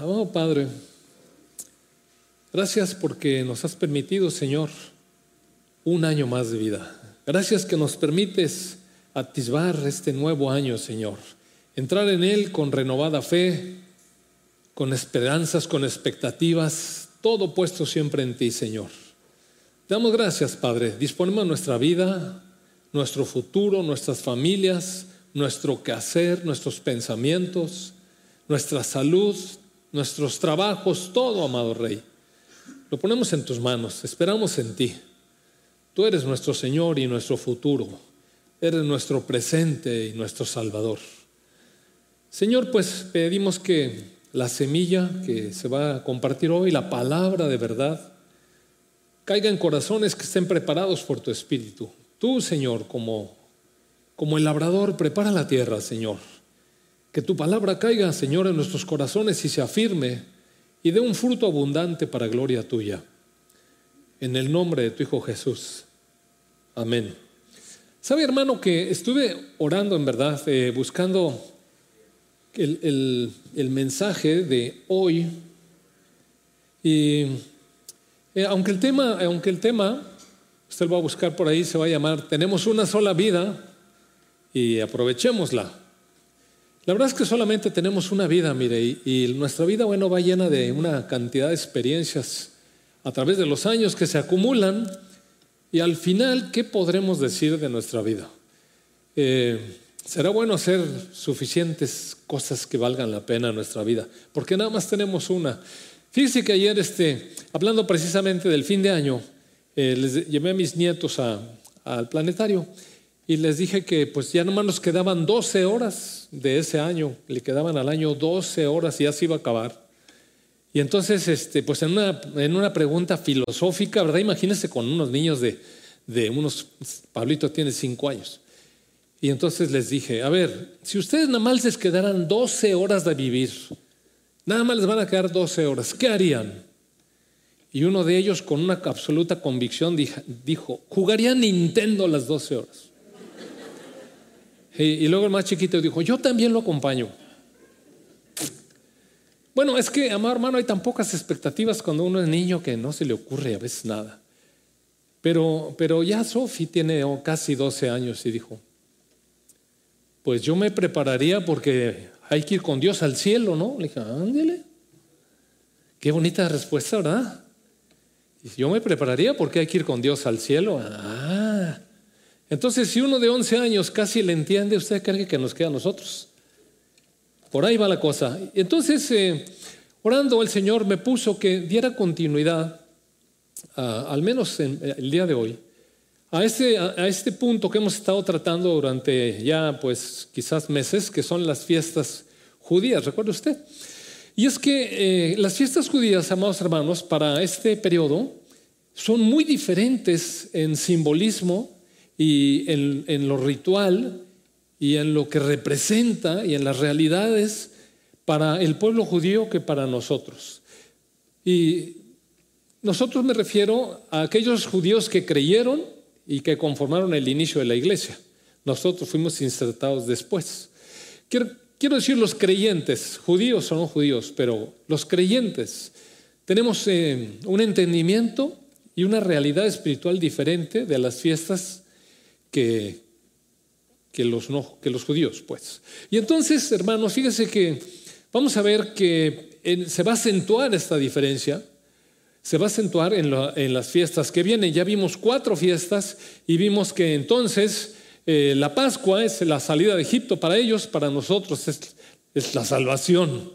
Amado Padre, gracias porque nos has permitido, Señor, un año más de vida. Gracias que nos permites atisbar este nuevo año, Señor. Entrar en él con renovada fe, con esperanzas, con expectativas, todo puesto siempre en ti, Señor. Damos gracias, Padre. Disponemos nuestra vida, nuestro futuro, nuestras familias, nuestro quehacer, nuestros pensamientos, nuestra salud, nuestros trabajos, todo, amado Rey. Lo ponemos en tus manos, esperamos en ti. Tú eres nuestro Señor y nuestro futuro. Eres nuestro presente y nuestro Salvador. Señor, pues pedimos que la semilla que se va a compartir hoy, la palabra de verdad, caiga en corazones que estén preparados por tu Espíritu. Tú, Señor, como, como el labrador, prepara la tierra, Señor. Que tu palabra caiga, Señor, en nuestros corazones y se afirme y dé un fruto abundante para gloria tuya. En el nombre de tu Hijo Jesús. Amén. Sabe, hermano, que estuve orando en verdad, eh, buscando el, el, mensaje de hoy. Y eh, aunque, el tema, aunque el tema, usted lo va a buscar por ahí, se va a llamar Tenemos una sola vida y aprovechémosla. La verdad es que solamente tenemos una vida, mire, y, nuestra vida, bueno, va llena de una cantidad de experiencias a través de los años que se acumulan y al final, ¿qué podremos decir de nuestra vida? Eh, será bueno hacer suficientes cosas que valgan la pena en nuestra vida, porque nada más tenemos una. Fíjese que ayer, este, hablando precisamente del fin de año, eh, les llevé a mis nietos al planetario y les dije que pues ya nomás nos quedaban 12 horas de ese año, le quedaban al año 12 horas y ya se iba a acabar. Y entonces, este, pues en una, en una pregunta filosófica, ¿verdad? Imagínense con unos niños de, de unos, Pablito tiene 5 años. Y entonces les dije, a ver, si ustedes nada más les quedaran 12 horas de vivir, nada más les van a quedar 12 horas, ¿qué harían? Y uno de ellos con una absoluta convicción dijo, jugaría Nintendo las 12 horas. Y, luego el más chiquito dijo, yo también lo acompaño. Bueno, es que, amado hermano, hay tan pocas expectativas cuando uno es niño que no se le ocurre a veces nada. Pero, pero ya Sofi tiene casi 12 años y dijo, pues yo me prepararía porque hay que ir con Dios al cielo, ¿no? Le dije, ándele. Qué bonita respuesta, ¿verdad? Y yo me prepararía porque hay que ir con Dios al cielo. Ah, entonces, si uno de 11 años casi le entiende, usted cree que nos queda a nosotros. Por ahí va la cosa. Entonces, eh, orando, el Señor me puso que diera continuidad, al menos en, eh, el día de hoy, a este, a este punto que hemos estado tratando durante ya, pues, quizás meses, que son las fiestas judías. ¿Recuerda usted? Y es que eh, las fiestas judías, amados hermanos, para este periodo son muy diferentes en simbolismo y en, lo ritual y en lo que representa y en las realidades para el pueblo judío que para nosotros. Y nosotros me refiero a aquellos judíos que creyeron y que conformaron el inicio de la iglesia. Nosotros fuimos insertados después. Quiero, quiero decir los creyentes, judíos o no judíos, pero los creyentes tenemos eh, un entendimiento y una realidad espiritual diferente de las fiestas que, que, los, no, que los judíos, pues. Y entonces, hermanos, fíjense que vamos a ver que se va a acentuar esta diferencia, se va a acentuar en, en, las fiestas que vienen. Ya vimos cuatro fiestas y vimos que entonces eh, la Pascua es la salida de Egipto para ellos, para nosotros es, es la salvación.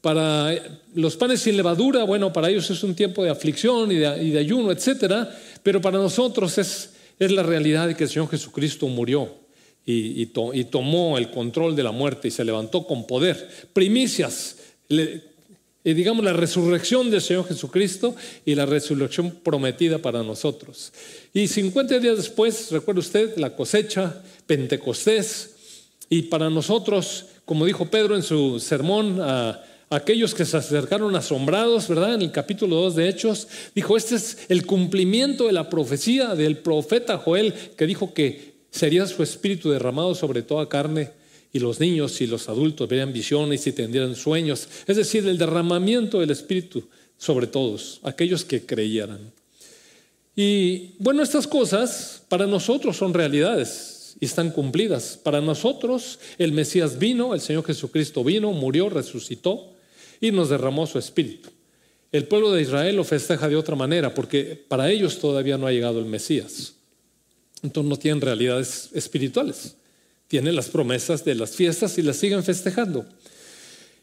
Para los panes sin levadura, bueno, para ellos es un tiempo de aflicción y de, y de ayuno, etcétera, pero para nosotros es es la realidad de que el Señor Jesucristo murió y, tomó el control de la muerte y se levantó con poder. Primicias, digamos la resurrección del Señor Jesucristo y la resurrección prometida para nosotros. Y 50 días después, recuerda usted, la cosecha, Pentecostés, y para nosotros, como dijo Pedro en su sermón a aquellos que se acercaron asombrados, ¿verdad? En el capítulo 2 de Hechos, dijo, este es el cumplimiento de la profecía del profeta Joel, que dijo que sería su espíritu derramado sobre toda carne y los niños y los adultos verían visiones y tendrían sueños, es decir, el derramamiento del Espíritu sobre todos, aquellos que creyeran. Y bueno, estas cosas para nosotros son realidades y están cumplidas. Para nosotros el Mesías vino, el Señor Jesucristo vino, murió, resucitó y nos derramó su Espíritu. El pueblo de Israel lo festeja de otra manera porque para ellos todavía no ha llegado el Mesías. Entonces no tienen realidades espirituales. Tienen las promesas de las fiestas y las siguen festejando.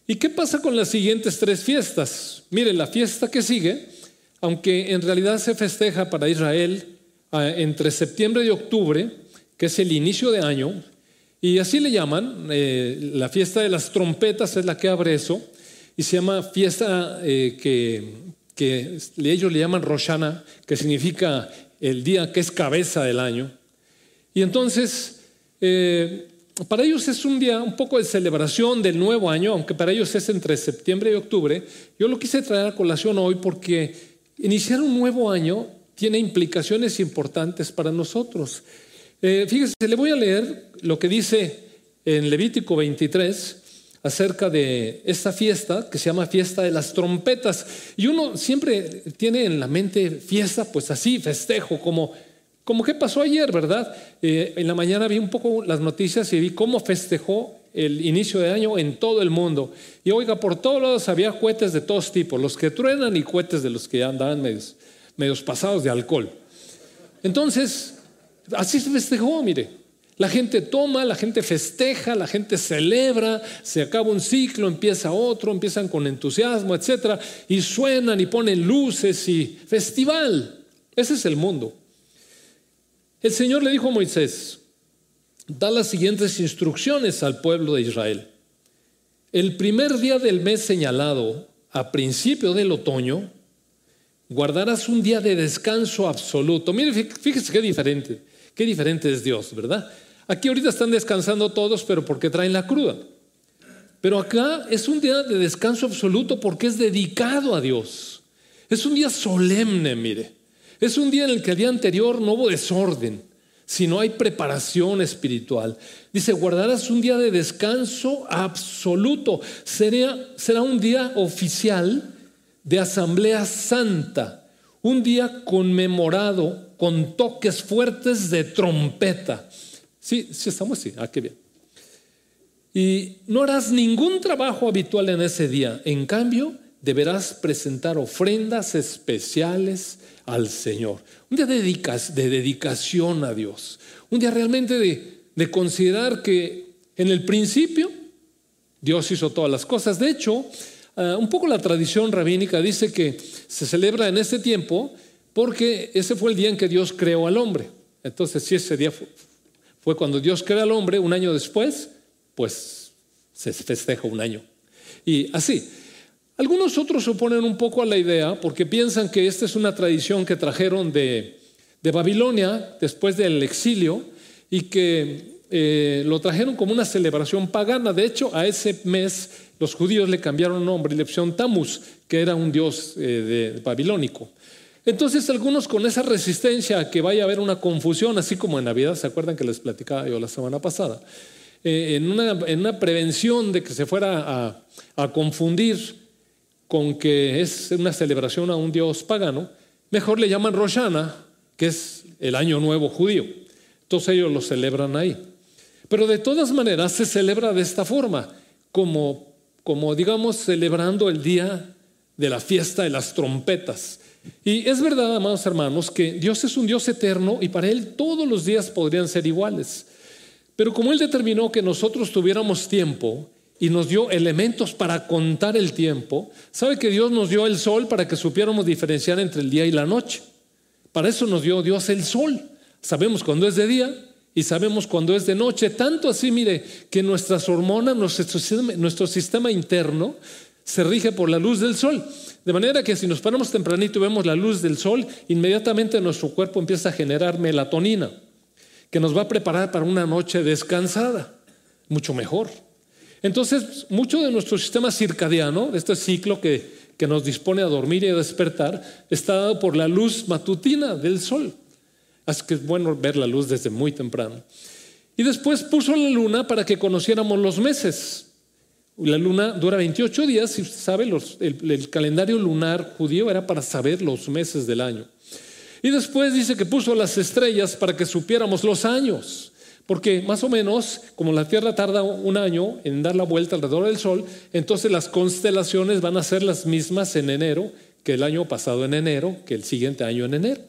¿Y qué pasa con las siguientes tres fiestas? Mire, la fiesta que sigue, aunque en realidad se festeja para Israel ah, entre septiembre y octubre, que es el inicio de año, y así le llaman, eh, la fiesta de las trompetas es la que abre eso, y se llama fiesta eh, que, que ellos le llaman Roshana, que significa el día que es cabeza del año. Y entonces eh, para ellos es un día un poco de celebración del nuevo año, aunque para ellos es entre septiembre y octubre. Yo lo quise traer a colación hoy porque iniciar un nuevo año tiene implicaciones importantes para nosotros. Eh, fíjese, le voy a leer lo que dice en Levítico 23 acerca de esta fiesta que se llama fiesta de las trompetas. Y uno siempre tiene en la mente fiesta, pues así, festejo, como como que pasó ayer, ¿verdad? Eh, en la mañana vi un poco las noticias y vi cómo festejó el inicio de año en todo el mundo. Y oiga, por todos lados había cohetes de todos tipos, los que truenan y cohetes de los que andaban medios, medios pasados de alcohol. Entonces, así se festejó, mire. La gente toma, la gente festeja, la gente celebra, se acaba un ciclo, empieza otro, empiezan con entusiasmo, etcétera, y suenan y ponen luces y festival. Ese es el mundo. El Señor le dijo a Moisés, da las siguientes instrucciones al pueblo de Israel. El primer día del mes señalado, a principio del otoño, guardarás un día de descanso absoluto. Mire, fíjese qué diferente, qué diferente es Dios, ¿verdad? Aquí ahorita están descansando todos, pero porque traen la cruda. Pero acá es un día de descanso absoluto porque es dedicado a Dios. Es un día solemne, mire. Es un día en el que el día anterior no hubo desorden, sino hay preparación espiritual. Dice, guardarás un día de descanso absoluto. será un día oficial de asamblea santa, un día conmemorado con toques fuertes de trompeta. Sí, sí estamos así. Ah, qué bien. Y no harás ningún trabajo habitual en ese día. En cambio, deberás presentar ofrendas especiales al Señor. Un día de, dedicación a Dios. Un día realmente de, considerar que en el principio Dios hizo todas las cosas. De hecho, ah, un poco la tradición rabínica dice que se celebra en ese tiempo porque ese fue el día en que Dios creó al hombre. Entonces, si ese día fue cuando Dios creó al hombre, un año después, pues se festeja un año. Y así, algunos otros se oponen un poco a la idea porque piensan que esta es una tradición que trajeron de, Babilonia después del exilio y que eh, lo trajeron como una celebración pagana. De hecho, a ese mes los judíos le cambiaron nombre y le pusieron Tammuz, que era un dios eh, de, babilónico. Entonces algunos con esa resistencia a que vaya a haber una confusión, así como en Navidad, ¿se acuerdan que les platicaba yo la semana pasada? Eh, en, una, prevención de que se fuera a, confundir con que es una celebración a un dios pagano, mejor le llaman Roshana, que es el año nuevo judío. Todos ellos lo celebran ahí. Pero de todas maneras se celebra de esta forma, como, como digamos celebrando el día de la fiesta de las trompetas. Y es verdad, amados hermanos, que Dios es un Dios eterno y para Él todos los días podrían ser iguales. Pero como Él determinó que nosotros tuviéramos tiempo, y nos dio elementos para contar el tiempo. ¿Sabe que Dios nos dio el sol para que supiéramos diferenciar entre el día y la noche? Para eso nos dio Dios el sol. Sabemos cuándo es de día y sabemos cuándo es de noche. Tanto así, mire, que nuestras hormonas, nuestro sistema, nuestro sistema interno se rige por la luz del sol. De manera que si nos paramos tempranito y vemos la luz del sol, inmediatamente nuestro cuerpo empieza a generar melatonina, que nos va a preparar para una noche descansada, mucho mejor. Entonces, mucho de nuestro sistema circadiano, de este ciclo que, que nos dispone a dormir y a despertar, está dado por la luz matutina del sol. Así que es bueno ver la luz desde muy temprano. Y después puso la luna para que conociéramos los meses. La luna dura 28 días, si usted sabe, el, calendario lunar judío era para saber los meses del año. Y después dice que puso las estrellas para que supiéramos los años. Porque más o menos, como la Tierra tarda un año en dar la vuelta alrededor del Sol, entonces las constelaciones van a ser las mismas en enero que el año pasado en enero, que el siguiente año en enero.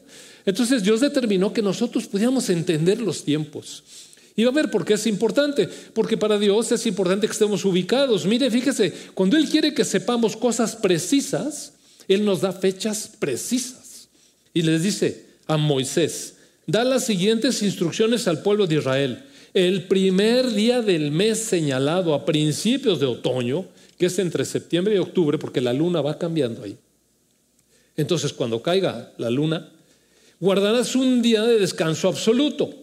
Entonces Dios determinó que nosotros pudiéramos entender los tiempos. Y va a ver por qué es importante, porque para Dios es importante que estemos ubicados. Mire, fíjese, cuando Él quiere que sepamos cosas precisas, Él nos da fechas precisas. Y les dice a Moisés, da las siguientes instrucciones al pueblo de Israel. El primer día del mes señalado a principios de otoño, que es entre septiembre y octubre, porque la luna va cambiando ahí. Entonces, cuando caiga la luna, guardarás un día de descanso absoluto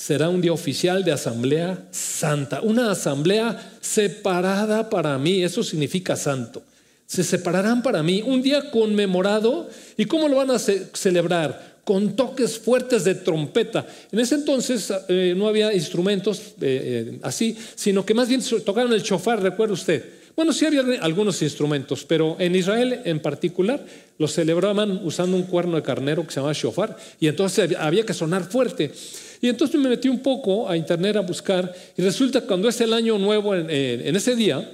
será un día oficial de asamblea santa, una asamblea separada para mí, eso significa santo. Se separarán para mí, un día conmemorado. ¿Y cómo lo van a celebrar? Con toques fuertes de trompeta. En ese entonces eh, no había instrumentos eh, eh, así, sino que más bien tocaron el chofar, recuerda usted. Bueno, sí había algunos instrumentos, pero en Israel en particular los celebraban usando un cuerno de carnero que se llamaba shofar, y entonces había que sonar fuerte. Y entonces me metí un poco a internet a buscar y resulta que cuando es el año nuevo en, ese día,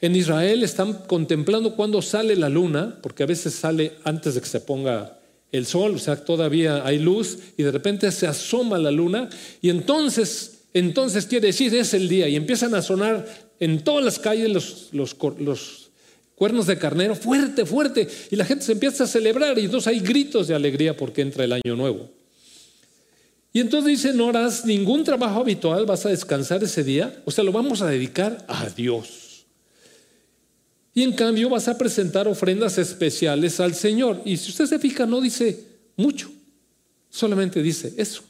en Israel están contemplando cuándo sale la luna, porque a veces sale antes de que se ponga el sol, o sea, todavía hay luz y de repente se asoma la luna y entonces, entonces quiere decir es el día y empiezan a sonar en todas las calles los, cuernos de carnero, fuerte, fuerte, y la gente se empieza a celebrar y entonces hay gritos de alegría porque entra el año nuevo. Y entonces dice, no harás ningún trabajo habitual, vas a descansar ese día, o sea, lo vamos a dedicar a Dios. Y en cambio vas a presentar ofrendas especiales al Señor. Y si usted se fija, no dice mucho, solamente dice eso.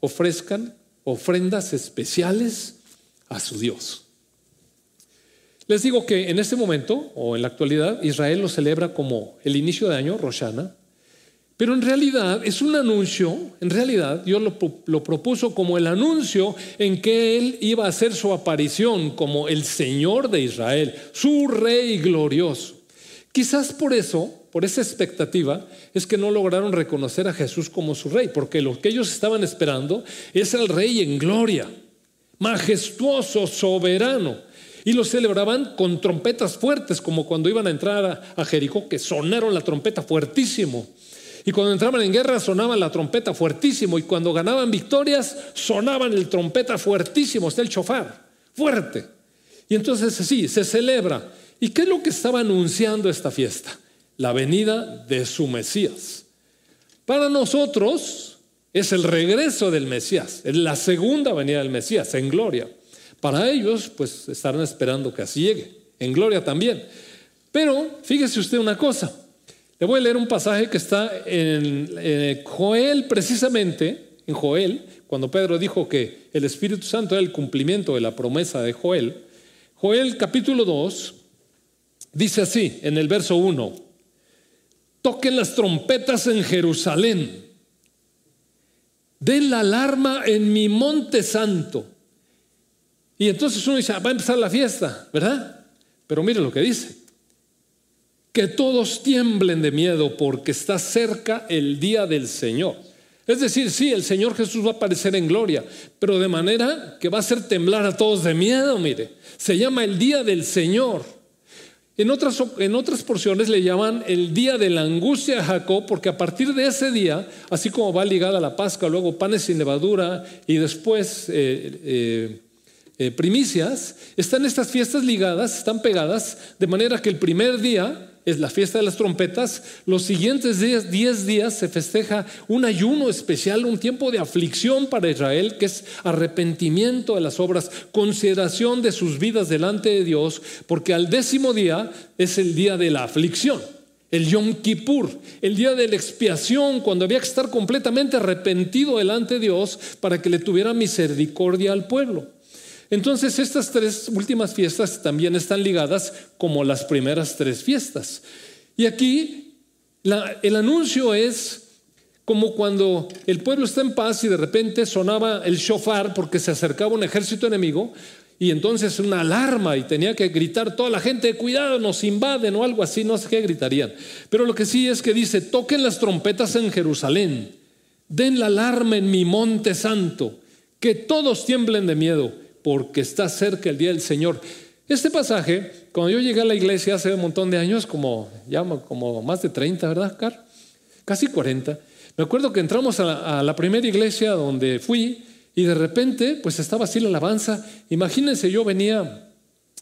Ofrezcan ofrendas especiales a su Dios. Les digo que en este momento, o en la actualidad, Israel lo celebra como el inicio de año, Roshana, pero en realidad es un anuncio, en realidad Dios lo, propuso como el anuncio en que Él iba a hacer su aparición como el Señor de Israel, su Rey glorioso. Quizás por eso, por esa expectativa, es que no lograron reconocer a Jesús como su Rey, porque lo que ellos estaban esperando es el Rey en gloria, majestuoso, soberano. Y lo celebraban con trompetas fuertes, como cuando iban a entrar a Jericó, que sonaron la trompeta fuertísimo. Y cuando entraban en guerra sonaban la trompeta fuertísimo. Y cuando ganaban victorias sonaban el trompeta fuertísimo, está el chofar, fuerte. Y entonces sí, se celebra. ¿Y qué es lo que estaba anunciando esta fiesta? La venida de su Mesías. Para nosotros es el regreso del Mesías, es la segunda venida del Mesías en gloria. Para ellos, pues estarán esperando que así llegue, en gloria también. Pero fíjese usted una cosa, le voy a leer un pasaje que está en eh, Joel precisamente, en Joel, cuando Pedro dijo que el Espíritu Santo era el cumplimiento de la promesa de Joel. Joel capítulo 2 dice así en el verso 1, toquen las trompetas en Jerusalén, den la alarma en mi monte santo. Y entonces uno dice, ah, va a empezar la fiesta, ¿verdad? Pero mire lo que dice que todos tiemblen de miedo porque está cerca el día del Señor. Es decir, sí, el Señor Jesús va a aparecer en gloria, pero de manera que va a hacer temblar a todos de miedo, mire. Se llama el día del Señor. En otras, en otras porciones le llaman el día de la angustia a Jacob, porque a partir de ese día, así como va ligada la Pascua, luego panes sin levadura y después eh, eh, eh, primicias, están estas fiestas ligadas, están pegadas, de manera que el primer día es la fiesta de las trompetas, los siguientes días, 10 días se festeja un ayuno especial, un tiempo de aflicción para Israel, que es arrepentimiento de las obras, consideración de sus vidas delante de Dios, porque al décimo día es el día de la aflicción. El Yom Kippur, el día de la expiación, cuando había que estar completamente arrepentido delante de Dios para que le tuviera misericordia al pueblo. Entonces estas tres últimas fiestas también están ligadas como las primeras tres fiestas. Y aquí el anuncio es como cuando el pueblo está en paz y de repente sonaba el shofar porque se acercaba un ejército enemigo y entonces una alarma y tenía que gritar toda la gente, cuidado, nos invaden o algo así, no sé qué gritarían. Pero lo que sí es que dice, toquen las trompetas en Jerusalén, den la alarma en mi monte santo, que todos tiemblen de miedo, porque está cerca el día del Señor. Este pasaje, cuando yo llegué a la iglesia hace un montón de años, como, ya, como más de 30, ¿verdad, Car? Casi 40. Me acuerdo que entramos a la primera iglesia donde fui y de repente, pues estaba así la alabanza. Imagínense, yo venía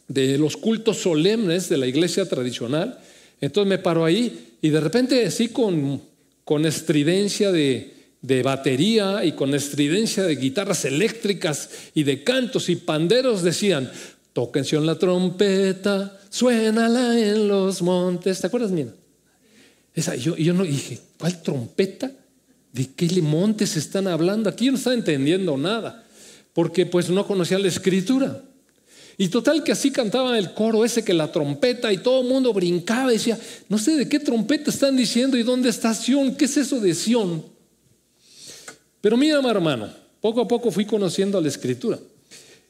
de los cultos solemnes de la iglesia tradicional, entonces me paro ahí y de repente así con, con estridencia de, de batería y con estridencia de guitarras eléctricas y de cantos y panderos decían, tóquense la trompeta, suénala en los montes. ¿Te acuerdas, Mina? Esa, yo, yo no dije, ¿cuál trompeta? ¿De qué montes están hablando? Aquí no está entendiendo nada, porque pues no conocía la escritura. Y total que así cantaba el coro ese que la trompeta y todo el mundo brincaba y decía, no sé de qué trompeta están diciendo y dónde está Sión, qué es eso de Sión. Pero mira, hermano, poco a poco fui conociendo la escritura.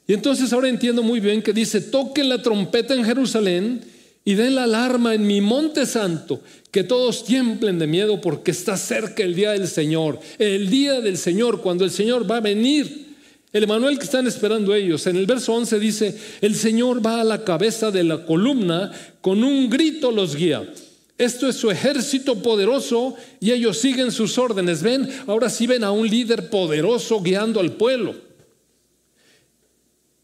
Y entonces ahora entiendo muy bien que dice, toquen la trompeta en Jerusalén y den la alarma en mi monte santo, que todos tiemblen de miedo porque está cerca el día del Señor, el día del Señor, cuando el Señor va a venir. El Emanuel que están esperando ellos. En el verso 11 dice, el Señor va a la cabeza de la columna, con un grito los guía. Esto es su ejército poderoso y ellos siguen sus órdenes. Ven, ahora sí ven a un líder poderoso guiando al pueblo.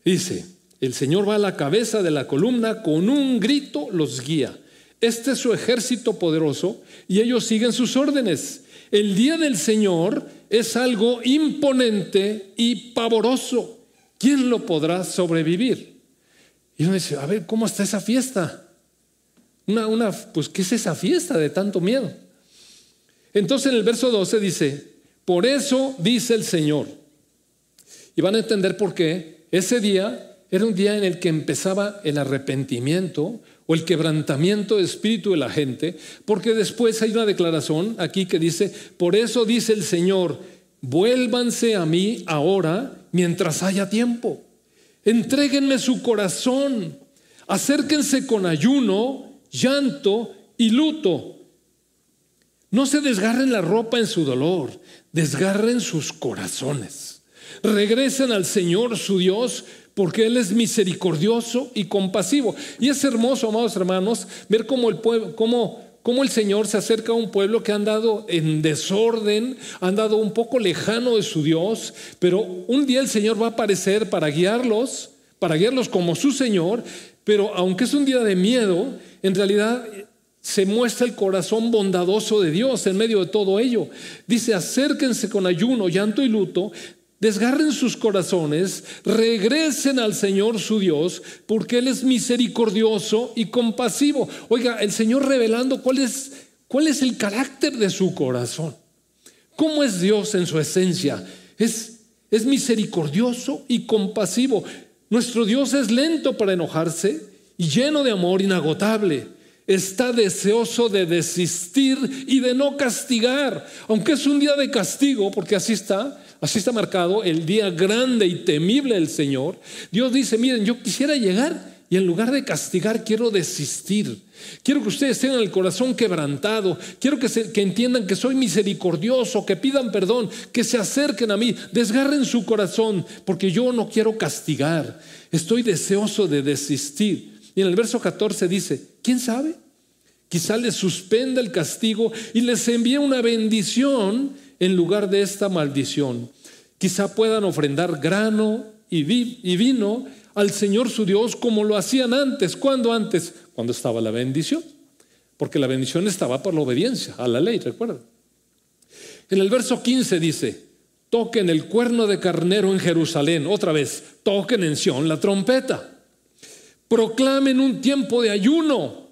Dice, el Señor va a la cabeza de la columna, con un grito los guía. Este es su ejército poderoso y ellos siguen sus órdenes. El día del Señor es algo imponente y pavoroso. ¿Quién lo podrá sobrevivir? Y uno dice, a ver, ¿cómo está esa fiesta? Una, una, pues, ¿qué es esa fiesta de tanto miedo? Entonces en el verso 12 dice, por eso dice el Señor. Y van a entender por qué ese día era un día en el que empezaba el arrepentimiento o el quebrantamiento de espíritu de la gente, porque después hay una declaración aquí que dice, por eso dice el Señor, vuélvanse a mí ahora mientras haya tiempo, entréguenme su corazón, acérquense con ayuno, llanto y luto. No se desgarren la ropa en su dolor, desgarren sus corazones. Regresen al Señor su Dios porque Él es misericordioso y compasivo. Y es hermoso, amados hermanos, ver cómo el, pueblo, cómo, cómo el Señor se acerca a un pueblo que ha andado en desorden, ha andado un poco lejano de su Dios, pero un día el Señor va a aparecer para guiarlos, para guiarlos como su Señor, pero aunque es un día de miedo, en realidad se muestra el corazón bondadoso de Dios en medio de todo ello. Dice, acérquense con ayuno, llanto y luto, desgarren sus corazones, regresen al Señor su Dios, porque Él es misericordioso y compasivo. Oiga, el Señor revelando cuál es, cuál es el carácter de su corazón. ¿Cómo es Dios en su esencia? Es, es misericordioso y compasivo. Nuestro Dios es lento para enojarse y lleno de amor inagotable. Está deseoso de desistir y de no castigar, aunque es un día de castigo, porque así está, Así está marcado el día grande y temible del Señor. Dios dice, miren, yo quisiera llegar y en lugar de castigar quiero desistir. Quiero que ustedes tengan el corazón quebrantado. Quiero que, que entiendan que soy misericordioso, que pidan perdón, que se acerquen a mí, desgarren su corazón, porque yo no quiero castigar. Estoy deseoso de desistir. Y en el verso 14 dice, ¿quién sabe? Quizá les suspenda el castigo y les envíe una bendición en lugar de esta maldición. Quizá puedan ofrendar grano y, vino al Señor su Dios como lo hacían antes. ¿Cuándo antes? Cuando estaba la bendición. Porque la bendición estaba por la obediencia a la ley, recuerda. En el verso 15 dice, toquen el cuerno de carnero en Jerusalén. Otra vez, toquen en Sión la trompeta. Proclamen un tiempo de ayuno.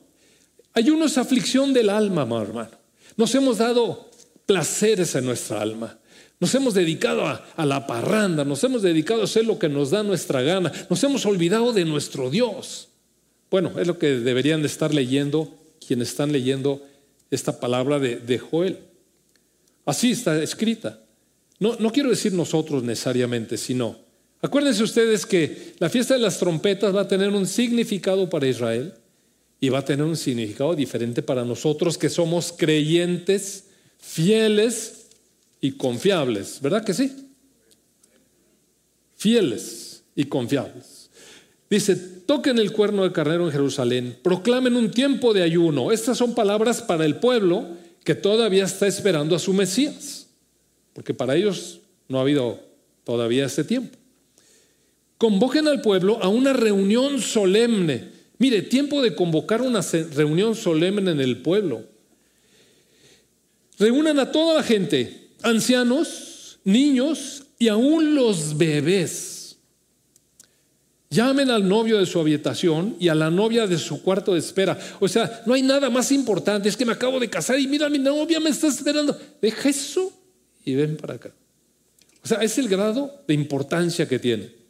Ayuno es aflicción del alma, hermano. Nos hemos dado placeres en nuestra alma. Nos hemos dedicado a, la parranda, nos hemos dedicado a hacer lo que nos da nuestra gana, nos hemos olvidado de nuestro Dios. Bueno, es lo que deberían de estar leyendo quienes están leyendo esta palabra de, de Joel. Así está escrita. No, no quiero decir nosotros necesariamente, sino, acuérdense ustedes que la fiesta de las trompetas va a tener un significado para Israel y va a tener un significado diferente para nosotros que somos creyentes, fieles y confiables. ¿Verdad que sí? Fieles y confiables. Dice, toquen el cuerno de carnero en Jerusalén, proclamen un tiempo de ayuno. Estas son palabras para el pueblo que todavía está esperando a su Mesías, porque para ellos no ha habido todavía este tiempo. Convoquen al pueblo a una reunión solemne Mire, tiempo de convocar una reunión solemne en el pueblo. Reúnan a toda la gente, ancianos, niños y aún los bebés. Llamen al novio de su habitación y a la novia de su cuarto de espera. O sea, no hay nada más importante. Es que me acabo de casar y mira, mi novia me está esperando. Deja eso y ven para acá. O sea, es el grado de importancia que tiene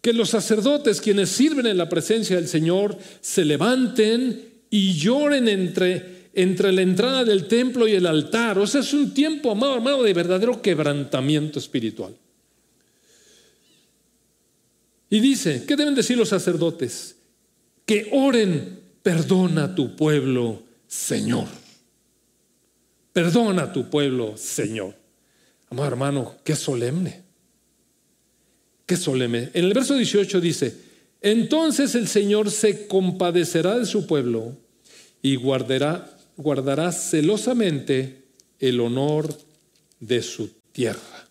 que los sacerdotes, quienes sirven en la presencia del Señor, se levanten y lloren entre, entre la entrada del templo y el altar. O sea, es un tiempo, amado hermano, de verdadero quebrantamiento espiritual. Y dice, ¿qué deben decir los sacerdotes? Que oren, perdona a tu pueblo, Señor. Perdona a tu pueblo, Señor. Amado hermano, qué solemne. Qué solemne. En el verso 18 dice, entonces el Señor se compadecerá de su pueblo y guardará, guardará celosamente el honor de su tierra.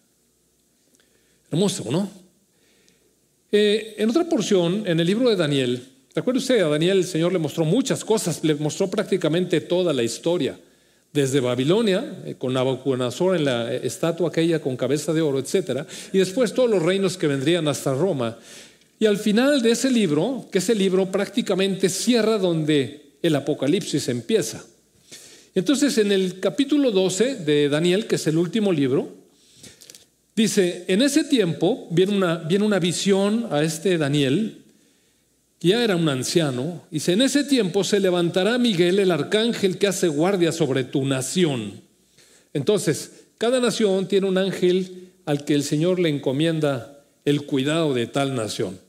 Hermoso, ¿no? Eh, en otra porción, en el libro de Daniel, ¿te acuerda usted? A Daniel el Señor le mostró muchas cosas, le mostró prácticamente toda la historia desde Babilonia, eh, con Nabucodonosor en la eh, estatua aquella con cabeza de oro, etc. Y después todos los reinos que vendrían hasta Roma. Y al final de ese libro, que ese libro prácticamente cierra donde el Apocalipsis empieza. Entonces, en el capítulo 12 de Daniel, que es el último libro, dice, en ese tiempo viene una, viene una visión a este Daniel, ya era un anciano, dice, en ese tiempo se levantará Miguel, el arcángel que hace guardia sobre tu nación. Entonces, cada nación tiene un ángel al que el Señor le encomienda el cuidado de tal nación.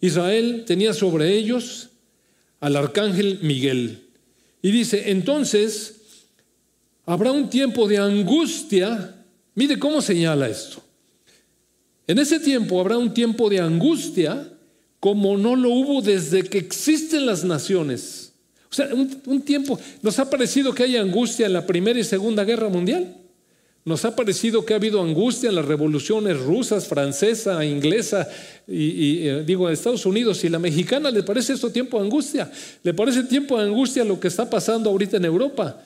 Israel tenía sobre ellos al arcángel Miguel. Y dice, entonces habrá un tiempo de angustia. Mire cómo señala esto. En ese tiempo habrá un tiempo de angustia como no lo hubo desde que existen las naciones. O sea, un, tiempo, nos ha parecido que hay angustia en la Primera y Segunda Guerra Mundial. Nos ha parecido que ha habido angustia en las revoluciones rusas, francesa, inglesa y, eh, digo, Estados Unidos y la mexicana. ¿Le parece esto tiempo de angustia? ¿Le parece tiempo de angustia lo que está pasando ahorita en Europa?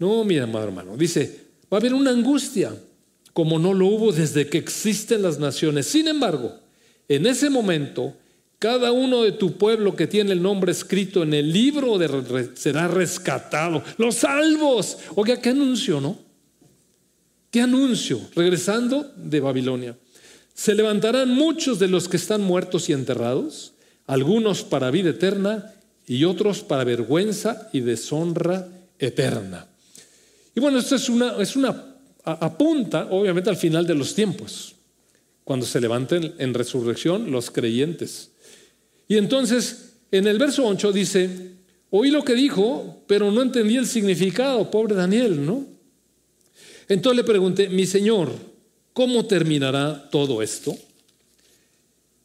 No, mi amado hermano. Dice, va a haber una angustia como no lo hubo desde que existen las naciones. Sin embargo, en ese momento cada uno de tu pueblo que tiene el nombre escrito en el libro será rescatado. Los salvos. Oiga, ¿qué anuncio, no? ¿Qué anuncio? Regresando de Babilonia. Se levantarán muchos de los que están muertos y enterrados, algunos para vida eterna y otros para vergüenza y deshonra eterna. Y bueno, esto es una, es una apunta, obviamente, al final de los tiempos, cuando se levanten en resurrección los creyentes. Y entonces, en el verso 8 dice, oí lo que dijo, pero no entendí el significado, pobre Daniel, ¿no? Entonces le pregunté, mi Señor, ¿cómo terminará todo esto?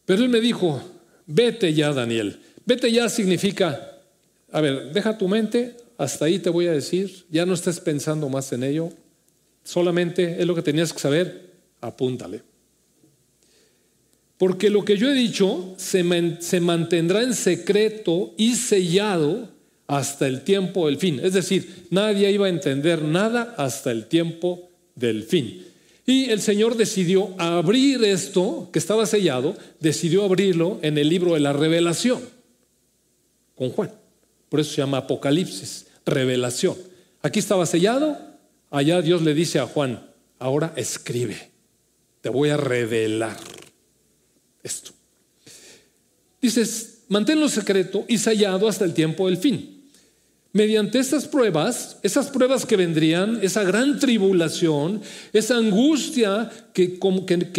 Pero él me dijo, vete ya, Daniel. Vete ya significa, a ver, deja tu mente, hasta ahí te voy a decir, ya no estés pensando más en ello, solamente es lo que tenías que saber, apúntale. Porque lo que yo he dicho se, mantendrá en secreto y sellado hasta el tiempo del fin. Es decir, nadie iba a entender nada hasta el tiempo del fin. Y el Señor decidió abrir esto que estaba sellado, decidió abrirlo en el libro de la revelación con Juan. Por eso se llama Apocalipsis, revelación. Aquí estaba sellado, allá Dios le dice a Juan, ahora escribe, te voy a revelar esto. Dices, manténlo secreto y sellado hasta el tiempo del fin. Mediante estas pruebas, esas pruebas que vendrían, esa gran tribulación, esa angustia que,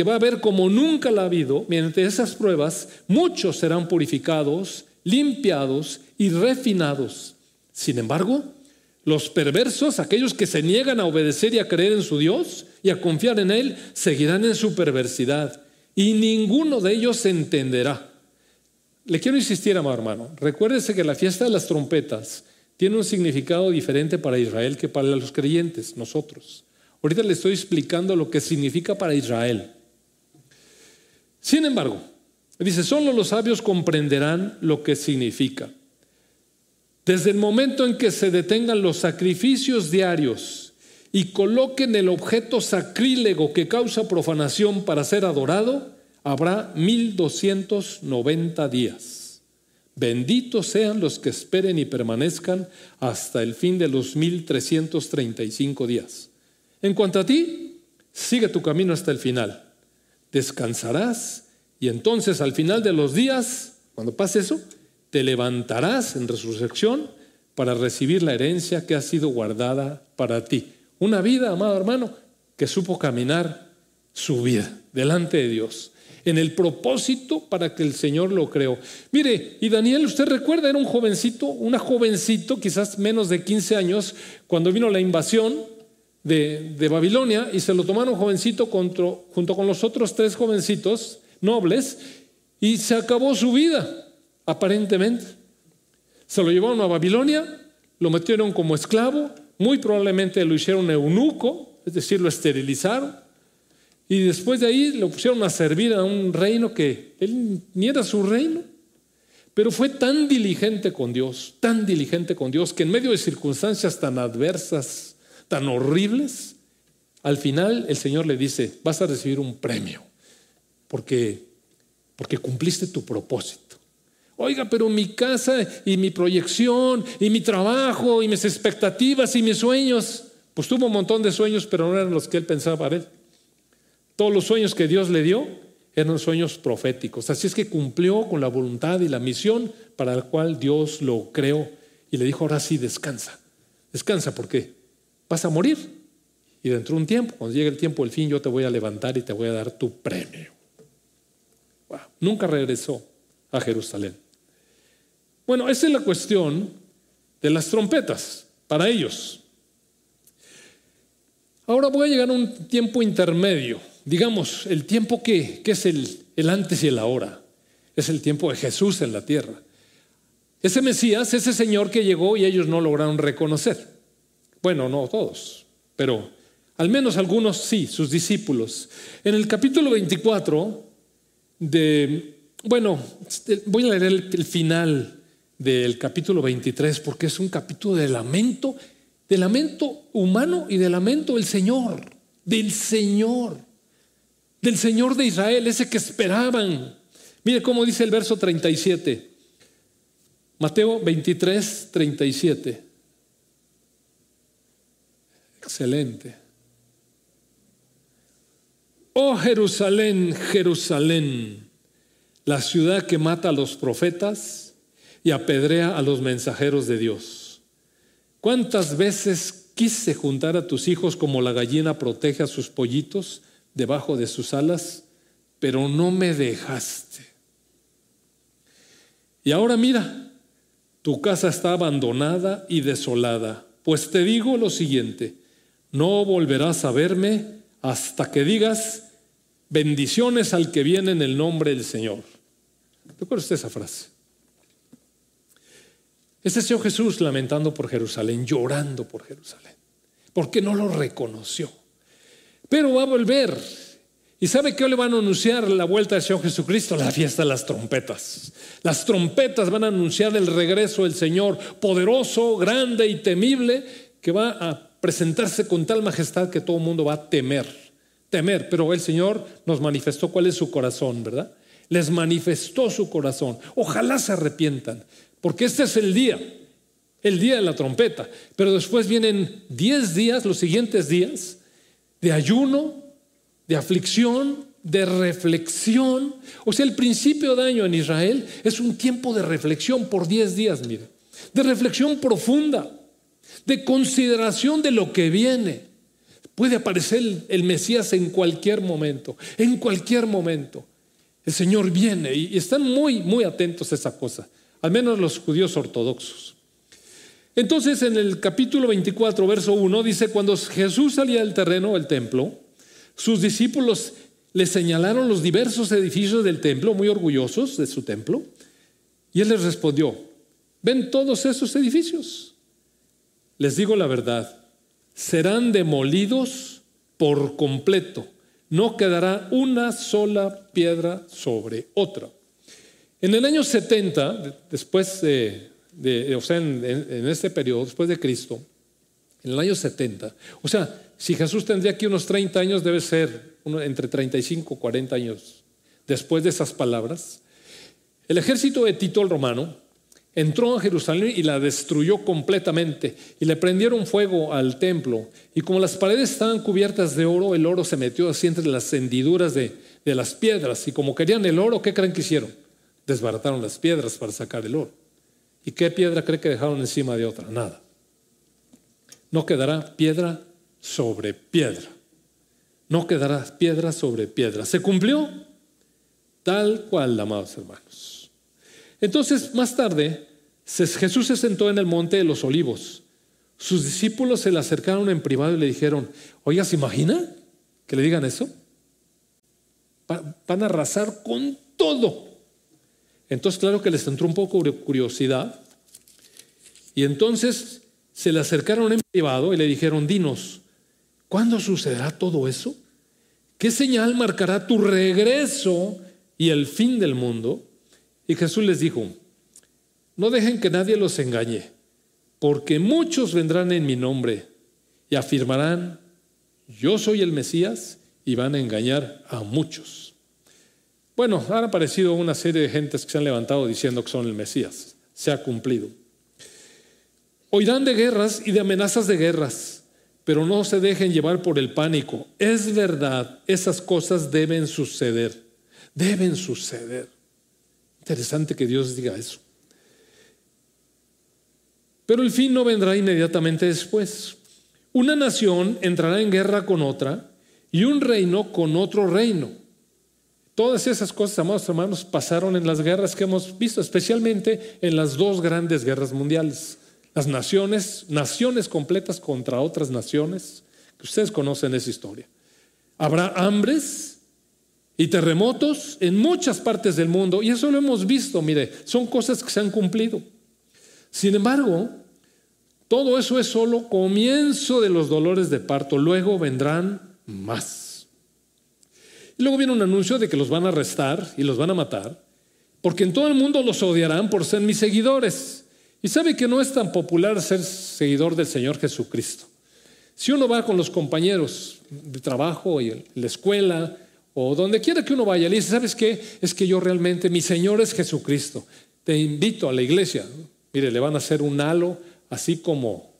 va a haber como nunca la ha habido, mediante esas pruebas, muchos serán purificados, limpiados y refinados. Sin embargo, los perversos, aquellos que se niegan a obedecer y a creer en su Dios y a confiar en Él, seguirán en su perversidad y ninguno de ellos entenderá. Le quiero insistir, amado hermano, recuérdese que la fiesta de las trompetas tiene un significado diferente para Israel que para los creyentes, nosotros. Ahorita le estoy explicando lo que significa para Israel. Sin embargo, dice, solo los sabios comprenderán lo que significa. Desde el momento en que se detengan los sacrificios diarios y coloquen el objeto sacrílego que causa profanación para ser adorado, habrá 1290 días. Benditos sean los que esperen y permanezcan hasta el fin de los 1335 días. En cuanto a ti, sigue tu camino hasta el final. Descansarás y entonces al final de los días, cuando pase eso, te levantarás en resurrección para recibir la herencia que ha sido guardada para ti. Una vida, amado hermano, que supo caminar su vida delante de Dios en el propósito para que el Señor lo creó. Mire, y Daniel, usted recuerda, era un jovencito, una jovencito, quizás menos de 15 años, cuando vino la invasión de, Babilonia y se lo tomaron jovencito junto con los otros tres jovencitos nobles y se acabó su vida, aparentemente. Se lo llevaron a Babilonia, lo metieron como esclavo, muy probablemente lo hicieron eunuco, es decir, lo esterilizaron y después de ahí lo pusieron a servir a un reino que él ni era su reino. Pero fue tan diligente con Dios, tan diligente con Dios, que en medio de circunstancias tan adversas, tan horribles, al final el Señor le dice, vas a recibir un premio, porque, porque cumpliste tu propósito. Oiga, pero mi casa y mi proyección y mi trabajo y mis expectativas y mis sueños, pues tuvo un montón de sueños, pero no eran los que él pensaba él. Todos los sueños que Dios le dio eran sueños proféticos. Así es que cumplió con la voluntad y la misión para la cual Dios lo creó. Y le dijo, ahora sí, descansa. Descansa porque vas a morir. Y dentro de un tiempo, cuando llegue el tiempo del fin, yo te voy a levantar y te voy a dar tu premio. Nunca regresó a Jerusalén. Bueno, esa es la cuestión de las trompetas para ellos. Ahora voy a llegar a un tiempo intermedio digamos, el tiempo que, es el, el antes y el ahora. Es el tiempo de Jesús en la tierra. Ese Mesías, ese Señor que llegó y ellos no lograron reconocer. Bueno, no todos, pero al menos algunos sí, sus discípulos. En el capítulo 24 de, bueno, voy a leer el, el final del capítulo 23 porque es un capítulo de lamento, de lamento humano y de lamento del Señor, del Señor del Señor de Israel, ese que esperaban. Mire cómo dice el verso 37. Mateo 23, 37. Excelente. Oh Jerusalén, Jerusalén, la ciudad que mata a los profetas y apedrea a los mensajeros de Dios. ¿Cuántas veces quise juntar a tus hijos como la gallina protege a sus pollitos? Debajo de sus alas, pero no me dejaste. Y ahora mira, tu casa está abandonada y desolada, pues te digo lo siguiente, no volverás a verme hasta que digas, bendiciones al que viene en el nombre del Señor. ¿Recuerda usted esa frase? Ese Señor Jesús lamentando por Jerusalén, llorando por Jerusalén, porque no lo reconoció. Pero va a volver. ¿Y sabe qué le van a anunciar la vuelta del Señor Jesucristo? La fiesta de las trompetas. Las trompetas van a anunciar el regreso del Señor poderoso, grande y temible, que va a presentarse con tal majestad que todo el mundo va a temer. Temer, pero el Señor nos manifestó cuál es su corazón, ¿verdad? Les manifestó su corazón. Ojalá se arrepientan, porque este es el día, el día de la trompeta. Pero después vienen diez días, los siguientes días, de ayuno, de aflicción, de reflexión. O sea, el principio de año en Israel es un tiempo de reflexión por 10 días, mire. de reflexión profunda, de consideración de lo que viene. Puede aparecer el, Mesías en cualquier momento, en cualquier momento. El Señor viene y están muy, muy atentos a esa cosa, al menos los judíos ortodoxos. Entonces en el capítulo 24, verso 1 dice, cuando Jesús salía del terreno, el templo, sus discípulos le señalaron los diversos edificios del templo, muy orgullosos de su templo, y él les respondió, ¿ven todos esos edificios? Les digo la verdad, serán demolidos por completo, no quedará una sola piedra sobre otra. En el año 70, después de o sea, en, este periodo, después de Cristo, en el año 70, o sea, si Jesús tendría aquí unos 30 años, debe ser entre 35 y 40 años después de esas palabras, el ejército de Tito el romano entró a Jerusalén y la destruyó completamente y le prendieron fuego al templo y como las paredes estaban cubiertas de oro, el oro se metió así entre las hendiduras de, de las piedras y como querían el oro, ¿qué creen que hicieron? Desbarataron las piedras para sacar el oro. ¿Y qué piedra cree que dejaron encima de otra? Nada. No quedará piedra sobre piedra. No quedará piedra sobre piedra. ¿Se cumplió? Tal cual, amados hermanos. Entonces, más tarde, Jesús se sentó en el monte de los olivos. Sus discípulos se le acercaron en privado y le dijeron, oiga, ¿se imagina que le digan eso? Van a arrasar con todo. Entonces, claro que les entró un poco de curiosidad. Y entonces se le acercaron en privado y le dijeron, dinos, ¿cuándo sucederá todo eso? ¿Qué señal marcará tu regreso y el fin del mundo? Y Jesús les dijo, no dejen que nadie los engañe, porque muchos vendrán en mi nombre y afirmarán, yo soy el Mesías, y van a engañar a muchos. Bueno, han aparecido una serie de gentes que se han levantado diciendo que son el Mesías. Se ha cumplido. Oirán de guerras y de amenazas de guerras, pero no se dejen llevar por el pánico. Es verdad, esas cosas deben suceder. Deben suceder. Interesante que Dios diga eso. Pero el fin no vendrá inmediatamente después. Una nación entrará en guerra con otra y un reino con otro reino. Todas esas cosas, amados hermanos, pasaron en las guerras que hemos visto, especialmente en las dos grandes guerras mundiales. Las naciones, naciones completas contra otras naciones, ustedes conocen esa historia. Habrá hambres y terremotos en muchas partes del mundo, y eso lo hemos visto, mire, son cosas que se han cumplido. Sin embargo, todo eso es solo comienzo de los dolores de parto, luego vendrán más. Y luego viene un anuncio de que los van a arrestar y los van a matar, porque en todo el mundo los odiarán por ser mis seguidores. Y sabe que no es tan popular ser seguidor del Señor Jesucristo. Si uno va con los compañeros de trabajo y la escuela o donde quiera que uno vaya, le dice, ¿sabes qué? Es que yo realmente, mi Señor es Jesucristo. Te invito a la iglesia. Mire, le van a hacer un halo así como,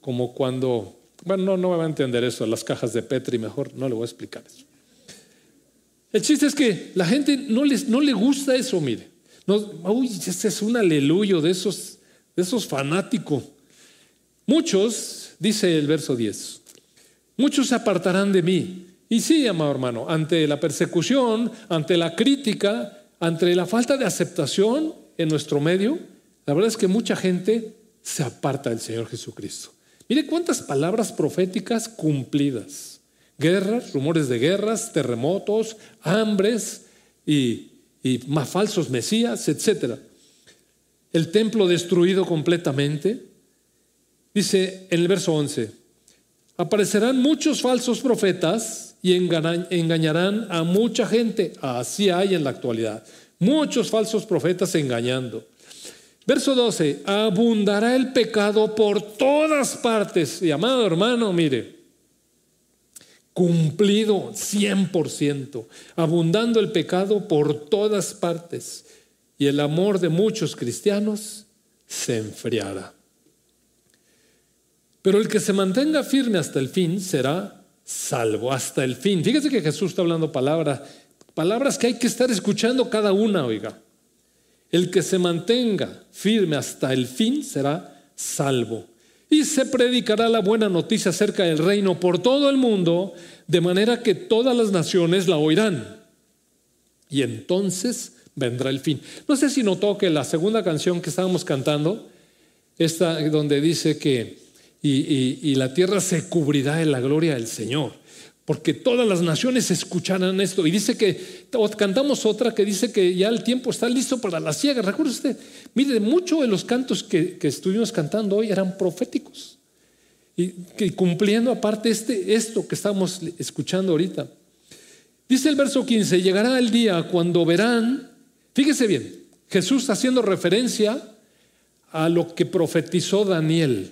como cuando, bueno, no, no me va a entender eso, las cajas de Petri, mejor no le voy a explicar eso. El chiste es que la gente no, no le gusta eso, mire. Uy, este es un aleluyo de esos, de esos fanáticos. Muchos, dice el verso 10, muchos se apartarán de mí. Y sí, amado hermano, ante la persecución, ante la crítica, ante la falta de aceptación en nuestro medio, la verdad es que mucha gente se aparta del Señor Jesucristo. Mire cuántas palabras proféticas cumplidas guerras, rumores de guerras, terremotos, hambres y, más falsos mesías, etc. El templo destruido completamente. Dice en el verso 11, aparecerán muchos falsos profetas y engañarán a mucha gente. Así hay en la actualidad. Muchos falsos profetas engañando. Verso 12, abundará el pecado por todas partes. Y amado hermano, mire, cumplido 100%, abundando el pecado por todas partes y el amor de muchos cristianos se enfriará. Pero el que se mantenga firme hasta el fin será salvo, hasta el fin. Fíjese que Jesús está hablando palabras, palabras que hay que estar escuchando cada una, oiga. El que se mantenga firme hasta el fin será salvo. Y se predicará la buena noticia acerca del reino por todo el mundo, de manera que todas las naciones la oirán. Y entonces vendrá el fin. No sé si notó que la segunda canción que estábamos cantando, esta donde dice que y, la tierra se cubrirá de la gloria del Señor, porque todas las naciones escucharán esto. Y dice que, cantamos otra que dice que ya el tiempo está listo para la ciega. Recuerde usted, mire, muchos de los cantos que, estuvimos cantando hoy eran proféticos. Y que cumpliendo aparte este, esto que estamos escuchando ahorita. Dice el verso 15, llegará el día cuando verán, fíjese bien, Jesús haciendo referencia a lo que profetizó Daniel,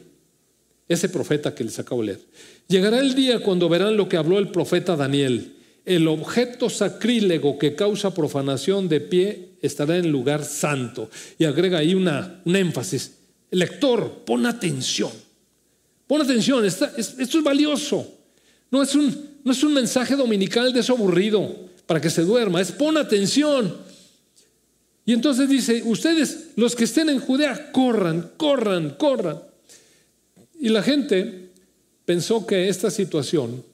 ese profeta que les acabo de leer. Llegará el día cuando verán lo que habló el profeta Daniel. El objeto sacrílego que causa profanación de pie estará en lugar santo. Y agrega ahí una, un énfasis. Lector, pon atención. Pon atención, esto es valioso. No es, un, no es un mensaje dominical de eso aburrido para que se duerma, es pon atención. Y entonces dice, ustedes, los que estén en Judea, corran, corran, corran. Y la gente pensó que esta situación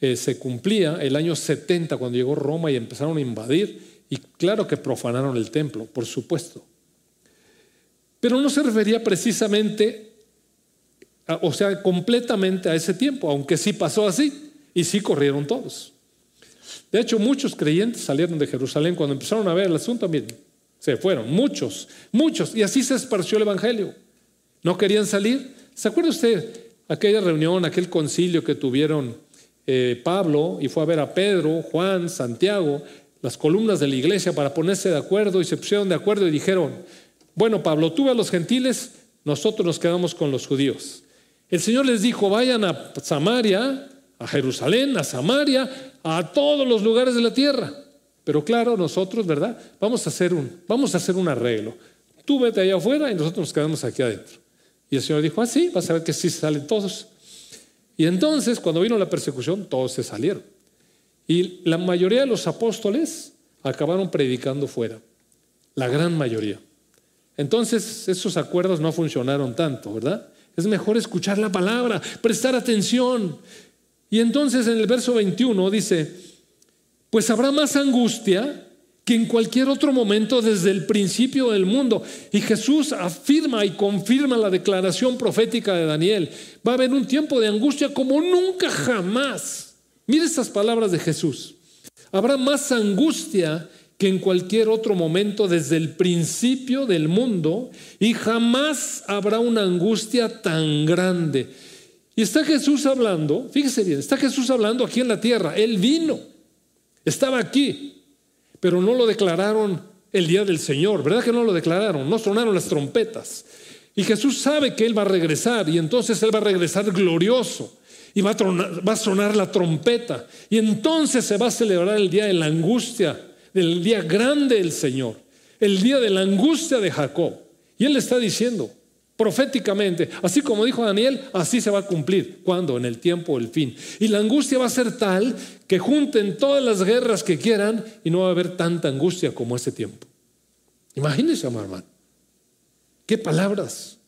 eh, se cumplía el año 70 cuando llegó Roma y empezaron a invadir. Y claro que profanaron el templo, por supuesto. Pero no se refería precisamente, o sea, completamente a ese tiempo, aunque sí pasó así y sí corrieron todos. De hecho, muchos creyentes salieron de Jerusalén cuando empezaron a ver el asunto, también se fueron, muchos, muchos, y así se esparció el Evangelio. No querían salir. ¿Se acuerda usted aquella reunión, aquel concilio que tuvieron eh, Pablo y fue a ver a Pedro, Juan, Santiago, las columnas de la iglesia para ponerse de acuerdo y se pusieron de acuerdo y dijeron, bueno Pablo, tú a los gentiles, nosotros nos quedamos con los judíos. El Señor les dijo, vayan a Samaria, a Jerusalén, a Samaria, a todos los lugares de la tierra. Pero claro, nosotros, ¿verdad? Vamos a hacer un, vamos a hacer un arreglo. Tú vete allá afuera y nosotros nos quedamos aquí adentro. Y el Señor dijo, ah, sí, vas a ver que sí salen todos. Y entonces, cuando vino la persecución, todos se salieron. Y la mayoría de los apóstoles acabaron predicando fuera. La gran mayoría. Entonces, esos acuerdos no funcionaron tanto, ¿verdad? Es mejor escuchar la palabra, prestar atención. Y entonces en el verso 21 dice, pues habrá más angustia que en cualquier otro momento desde el principio del mundo. Y Jesús afirma y confirma la declaración profética de Daniel. Va a haber un tiempo de angustia como nunca jamás. Mire estas palabras de Jesús. Habrá más angustia que en cualquier otro momento desde el principio del mundo y jamás habrá una angustia tan grande. Y está Jesús hablando, fíjese bien, está Jesús hablando aquí en la tierra. Él vino, estaba aquí, pero no lo declararon el día del Señor, ¿verdad que no lo declararon? No sonaron las trompetas. Y Jesús sabe que Él va a regresar y entonces Él va a regresar glorioso y va a, sonar la trompeta y entonces se va a celebrar el día de la angustia, el día grande del Señor, el día de la angustia de Jacob. Y Él le está diciendo, proféticamente, así como dijo Daniel, así se va a cumplir. ¿Cuándo? En el tiempo del fin. Y la angustia va a ser tal que junten todas las guerras que quieran y no va a haber tanta angustia como ese tiempo. Imagínense, hermano. ¿Qué palabras?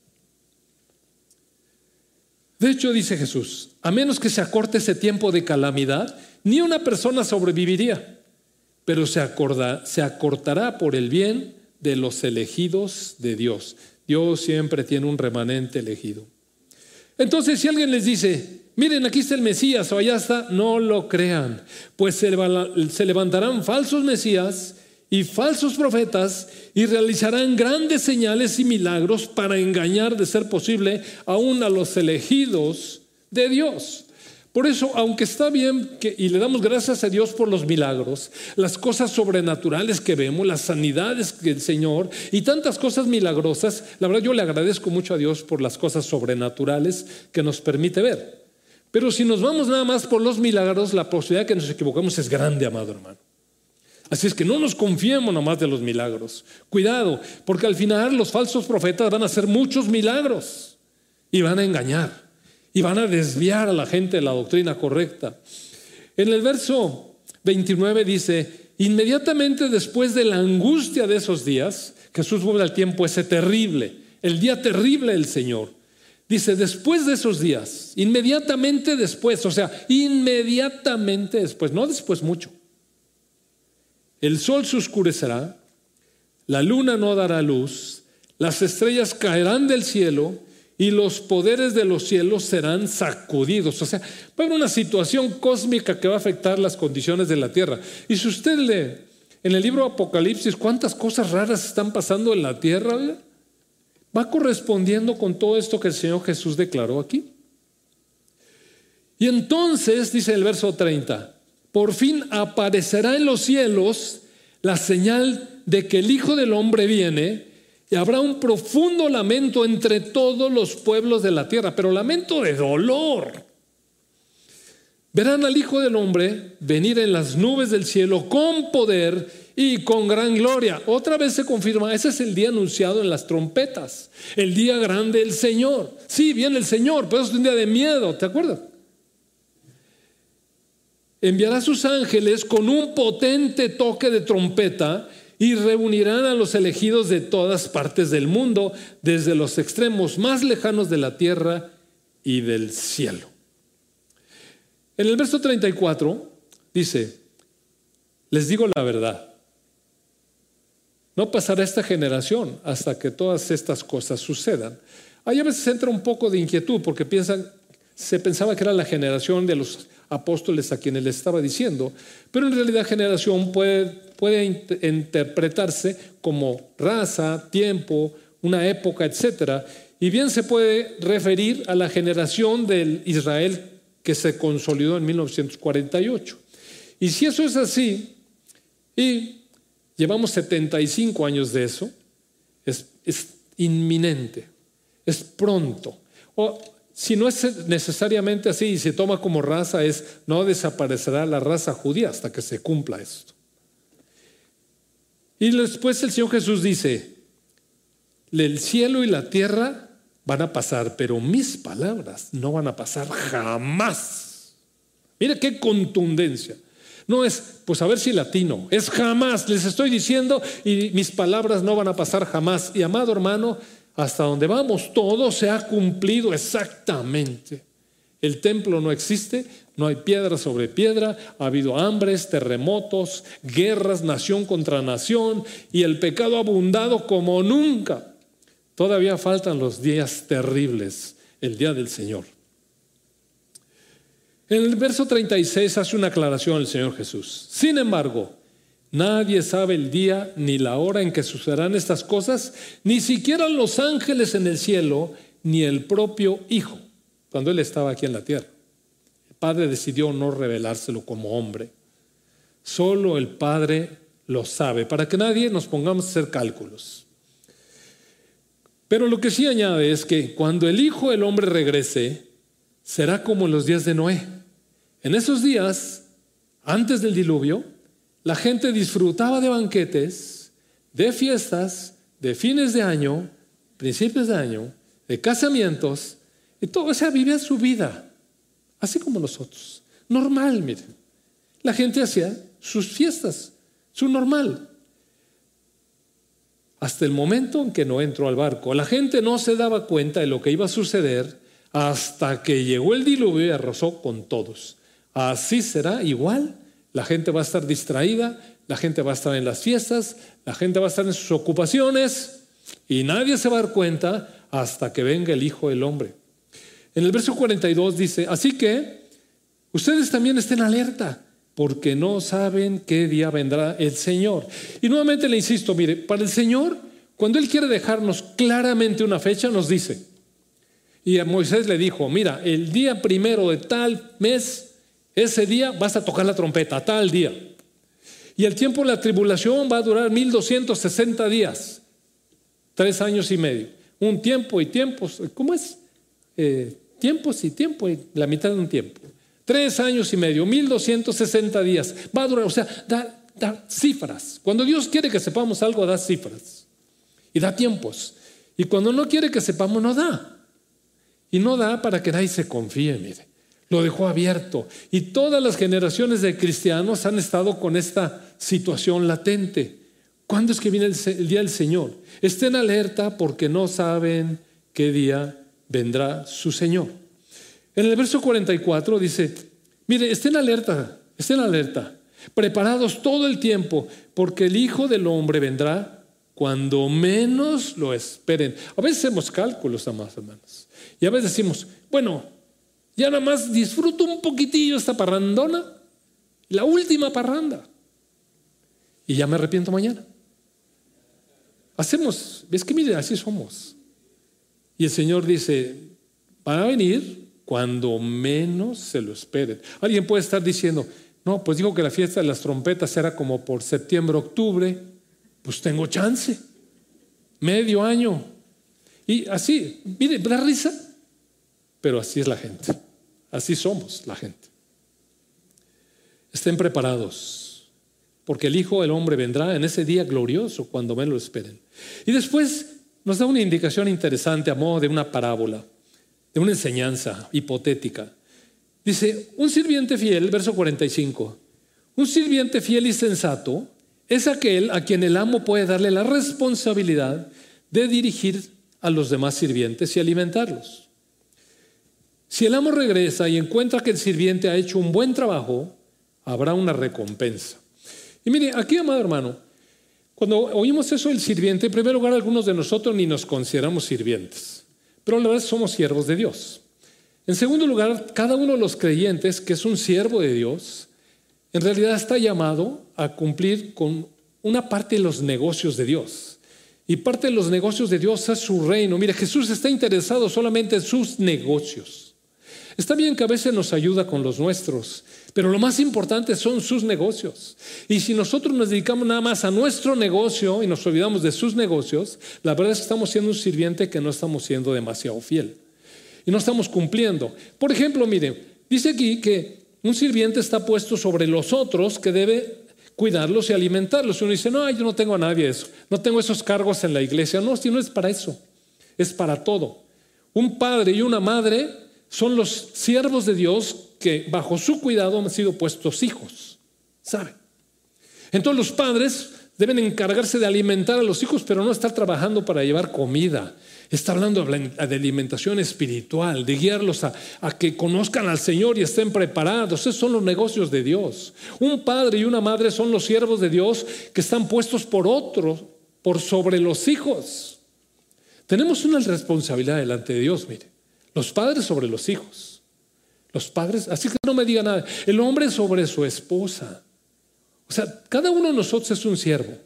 De hecho, dice Jesús, a menos que se acorte ese tiempo de calamidad, ni una persona sobreviviría, pero se, se acortará por el bien de los elegidos de Dios. Dios siempre tiene un remanente elegido. Entonces, si alguien les dice, miren, aquí está el Mesías o allá está, no lo crean, pues se levantarán falsos Mesías y falsos profetas y realizarán grandes señales y milagros para engañar, de ser posible, aún a los elegidos de Dios. Por eso, aunque está bien que, y le damos gracias a Dios por los milagros, las cosas sobrenaturales que vemos, las sanidades del Señor y tantas cosas milagrosas, la verdad yo le agradezco mucho a Dios por las cosas sobrenaturales que nos permite ver. Pero si nos vamos nada más por los milagros, la posibilidad de que nos equivoquemos es grande, amado hermano. Así es que no nos confiemos nomás de los milagros. Cuidado, porque al final los falsos profetas van a hacer muchos milagros y van a engañar y van a desviar a la gente de la doctrina correcta. En el verso 29 dice, inmediatamente después de la angustia de esos días, Jesús vuelve al tiempo ese terrible, el día terrible del Señor. Dice, después de esos días, inmediatamente después, o sea, inmediatamente después, no después mucho, el sol se oscurecerá, la luna no dará luz, las estrellas caerán del cielo y los poderes de los cielos serán sacudidos. O sea, va a haber una situación cósmica que va a afectar las condiciones de la tierra. Y si usted lee en el libro Apocalipsis cuántas cosas raras están pasando en la tierra, va correspondiendo con todo esto que el Señor Jesús declaró aquí. Y entonces, dice el verso 30, por fin aparecerá en los cielos la señal de que el Hijo del Hombre viene y habrá un profundo lamento entre todos los pueblos de la tierra, pero lamento de dolor. Verán al Hijo del Hombre venir en las nubes del cielo con poder y con gran gloria. Otra vez se confirma, ese es el día anunciado en las trompetas, el día grande del Señor. Sí, viene el Señor, pero es un día de miedo, ¿te acuerdas? Enviará a sus ángeles con un potente toque de trompeta y reunirán a los elegidos de todas partes del mundo, desde los extremos más lejanos de la tierra y del cielo. En el verso 34 dice, les digo la verdad, no pasará esta generación hasta que todas estas cosas sucedan. Ahí a veces entra un poco de inquietud porque piensan, se pensaba que era la generación de los apóstoles a quienes le estaba diciendo, pero en realidad generación puede, puede interpretarse como raza, tiempo, una época, etc. Y bien se puede referir a la generación del Israel que se consolidó en 1948. Y si eso es así, y llevamos 75 años de eso, es, es inminente, es pronto. O si no es necesariamente así y se toma como raza, es no desaparecerá la raza judía hasta que se cumpla esto. Y después el Señor Jesús dice, el cielo y la tierra van a pasar, pero mis palabras no van a pasar jamás. Mira qué contundencia. No es, pues a ver si latino, es jamás, les estoy diciendo y mis palabras no van a pasar jamás. Y amado hermano, hasta donde vamos, todo se ha cumplido exactamente. El templo no existe, no hay piedra sobre piedra, ha habido hambres, terremotos, guerras, nación contra nación, y el pecado abundado como nunca. Todavía faltan los días terribles, el día del Señor. En el verso 36 hace una aclaración el Señor Jesús. Sin embargo, Nadie sabe el día ni la hora en que sucederán estas cosas, ni siquiera los ángeles en el cielo, ni el propio Hijo, cuando Él estaba aquí en la tierra. Padre decidió no revelárselo como hombre. Solo el Padre lo sabe, para que nadie nos pongamos a hacer cálculos. Pero lo que sí añade es que cuando el Hijo del Hombre regrese, será como en los días de Noé. En esos días, antes del diluvio, la gente disfrutaba de banquetes, de fiestas, de fines de año, principios de año, de casamientos, y todo, o sea, vivía su vida, así como nosotros. Normal, miren. La gente hacía sus fiestas, su normal. Hasta el momento en que no entró al barco, la gente no se daba cuenta de lo que iba a suceder hasta que llegó el diluvio y arrasó con todos. Así será igual la gente va a estar distraída, la gente va a estar en las fiestas, la gente va a estar en sus ocupaciones y nadie se va a dar cuenta hasta que venga el Hijo del Hombre. En el verso 42 dice, así que ustedes también estén alerta porque no saben qué día vendrá el Señor. Y nuevamente le insisto, mire, para el Señor, cuando Él quiere dejarnos claramente una fecha, nos dice, y a Moisés le dijo, mira, el día primero de tal mes ese día vas a tocar la trompeta, tal día. Y el tiempo de la tribulación va a durar 1260 días, tres años y medio. Un tiempo y tiempos, ¿cómo es? Eh, tiempos y tiempo la mitad de un tiempo. Tres años y medio, 1260 días. Va a durar, o sea, da, cifras. Cuando Dios quiere que sepamos algo, da cifras. Y da tiempos. Y cuando no quiere que sepamos, no da. Y no da para que nadie se confíe, mire. Lo dejó abierto. Y todas las generaciones de cristianos han estado con esta situación latente. ¿Cuándo es que viene el, día del Señor? Estén alerta porque no saben qué día vendrá su Señor. En el verso 44 dice, mire, estén alerta, estén alerta, preparados todo el tiempo, porque el Hijo del Hombre vendrá cuando menos lo esperen. A veces hacemos cálculos, amados hermanos. Y a veces decimos, bueno, ya nada más disfruto un poquitillo esta parrandona, la última parranda. Y ya me arrepiento mañana. Hacemos, ves que mire, así somos. Y el Señor dice, van a venir cuando menos se lo esperen. Alguien puede estar diciendo, no, pues dijo que la fiesta de las trompetas era como por septiembre, octubre. Pues tengo chance. Medio año. Y así, mire, da risa, pero así es la gente. Así somos la gente. Estén preparados, porque el Hijo del Hombre vendrá en ese día glorioso cuando me lo esperen. Y después nos da una indicación interesante a modo de una parábola, de una enseñanza hipotética. Dice, un sirviente fiel, verso 45, un sirviente fiel y sensato es aquel a quien el amo puede darle la responsabilidad de dirigir a los demás sirvientes y alimentarlos. Si el amo regresa y encuentra que el sirviente ha hecho un buen trabajo, habrá una recompensa. Y mire, aquí, amado hermano, cuando oímos eso del sirviente, en primer lugar, algunos de nosotros ni nos consideramos sirvientes, pero la verdad somos siervos de Dios. En segundo lugar, cada uno de los creyentes que es un siervo de Dios, en realidad está llamado a cumplir con una parte de los negocios de Dios. Y parte de los negocios de Dios es su reino. Mire, Jesús está interesado solamente en sus negocios. Está bien que a veces nos ayuda con los nuestros, pero lo más importante son sus negocios. Y si nosotros nos dedicamos nada más a nuestro negocio y nos olvidamos de sus negocios, la verdad es que estamos siendo un sirviente que no estamos siendo demasiado fiel. Y no estamos cumpliendo. Por ejemplo, mire, dice aquí que un sirviente está puesto sobre los otros que debe cuidarlos y alimentarlos. Y uno dice, no, yo no tengo a nadie eso. No tengo esos cargos en la iglesia. No, si no es para eso. Es para todo. Un padre y una madre son los siervos de Dios que bajo su cuidado han sido puestos hijos. ¿Sabe? Entonces los padres deben encargarse de alimentar a los hijos, pero no estar trabajando para llevar comida, Está hablando de alimentación espiritual, de guiarlos a, que conozcan al Señor y estén preparados. Esos son los negocios de Dios. Un padre y una madre son los siervos de Dios que están puestos por otros, por sobre los hijos. Tenemos una responsabilidad delante de Dios, mire. Los padres sobre los hijos. Los padres, así que no me diga nada. El hombre sobre su esposa. O sea, cada uno de nosotros es un siervo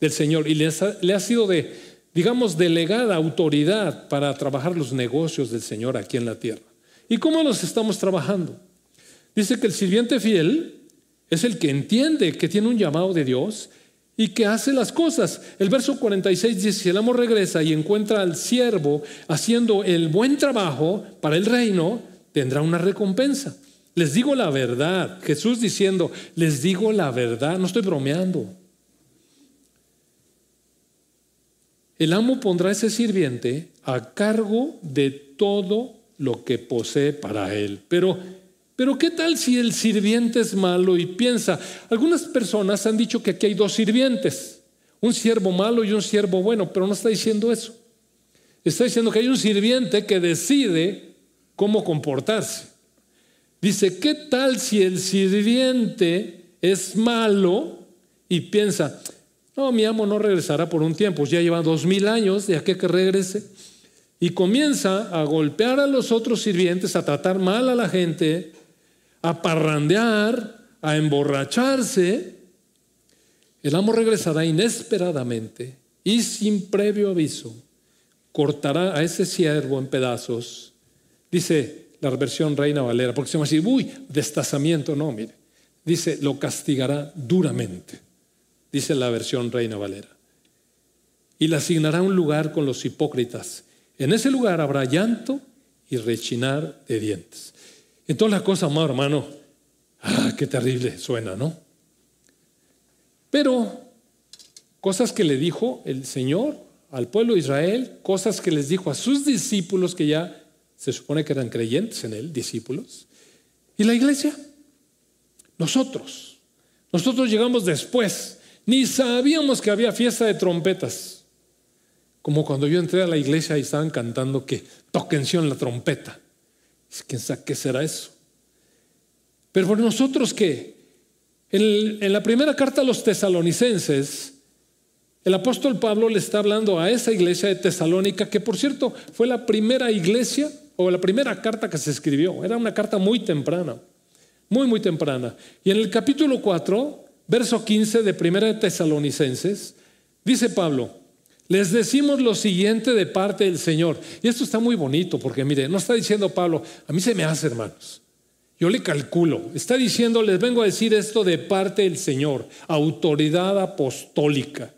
del Señor y le ha sido de, digamos, delegada autoridad para trabajar los negocios del Señor aquí en la tierra. ¿Y cómo los estamos trabajando? Dice que el sirviente fiel es el que entiende que tiene un llamado de Dios y que hace las cosas. El verso 46 dice, si el amo regresa y encuentra al siervo haciendo el buen trabajo para el reino, tendrá una recompensa. Les digo la verdad. Jesús diciendo, les digo la verdad, no estoy bromeando. el amo pondrá a ese sirviente a cargo de todo lo que posee para él. Pero, pero ¿qué tal si el sirviente es malo y piensa? Algunas personas han dicho que aquí hay dos sirvientes, un siervo malo y un siervo bueno, pero no está diciendo eso. Está diciendo que hay un sirviente que decide cómo comportarse. Dice, ¿qué tal si el sirviente es malo y piensa, no, mi amo no regresará por un tiempo, ya lleva dos mil años de aquí que regrese. Y comienza a golpear a los otros sirvientes, a tratar mal a la gente, a parrandear, a emborracharse. El amo regresará inesperadamente y sin previo aviso cortará a ese siervo en pedazos. Dice la versión Reina Valera, porque se llama así, uy, destazamiento, no, mire. Dice, lo castigará duramente dice la versión Reina Valera. Y le asignará un lugar con los hipócritas. En ese lugar habrá llanto y rechinar de dientes. Entonces la cosa, amado hermano, ah, qué terrible suena, ¿no? Pero cosas que le dijo el Señor al pueblo de Israel, cosas que les dijo a sus discípulos que ya se supone que eran creyentes en él, discípulos. ¿Y la iglesia? Nosotros. Nosotros llegamos después Ni sabíamos que había fiesta de trompetas. Como cuando yo entré a la iglesia y estaban cantando que toquense en la trompeta. ¿Quién sabe qué será eso? Pero por nosotros que en, la primera carta a los tesalonicenses, el apóstol Pablo le está hablando a esa iglesia de Tesalónica, que por cierto fue la primera iglesia o la primera carta que se escribió. Era una carta muy temprana, muy, muy temprana. Y en el capítulo 4, verso 15 de primera de Tesalonicenses, dice Pablo, les decimos lo siguiente de parte del Señor. Y esto está muy bonito porque mire, no está diciendo Pablo, a mí se me hace hermanos. Yo le calculo, está diciendo, les vengo a decir esto de parte del Señor, autoridad apostólica.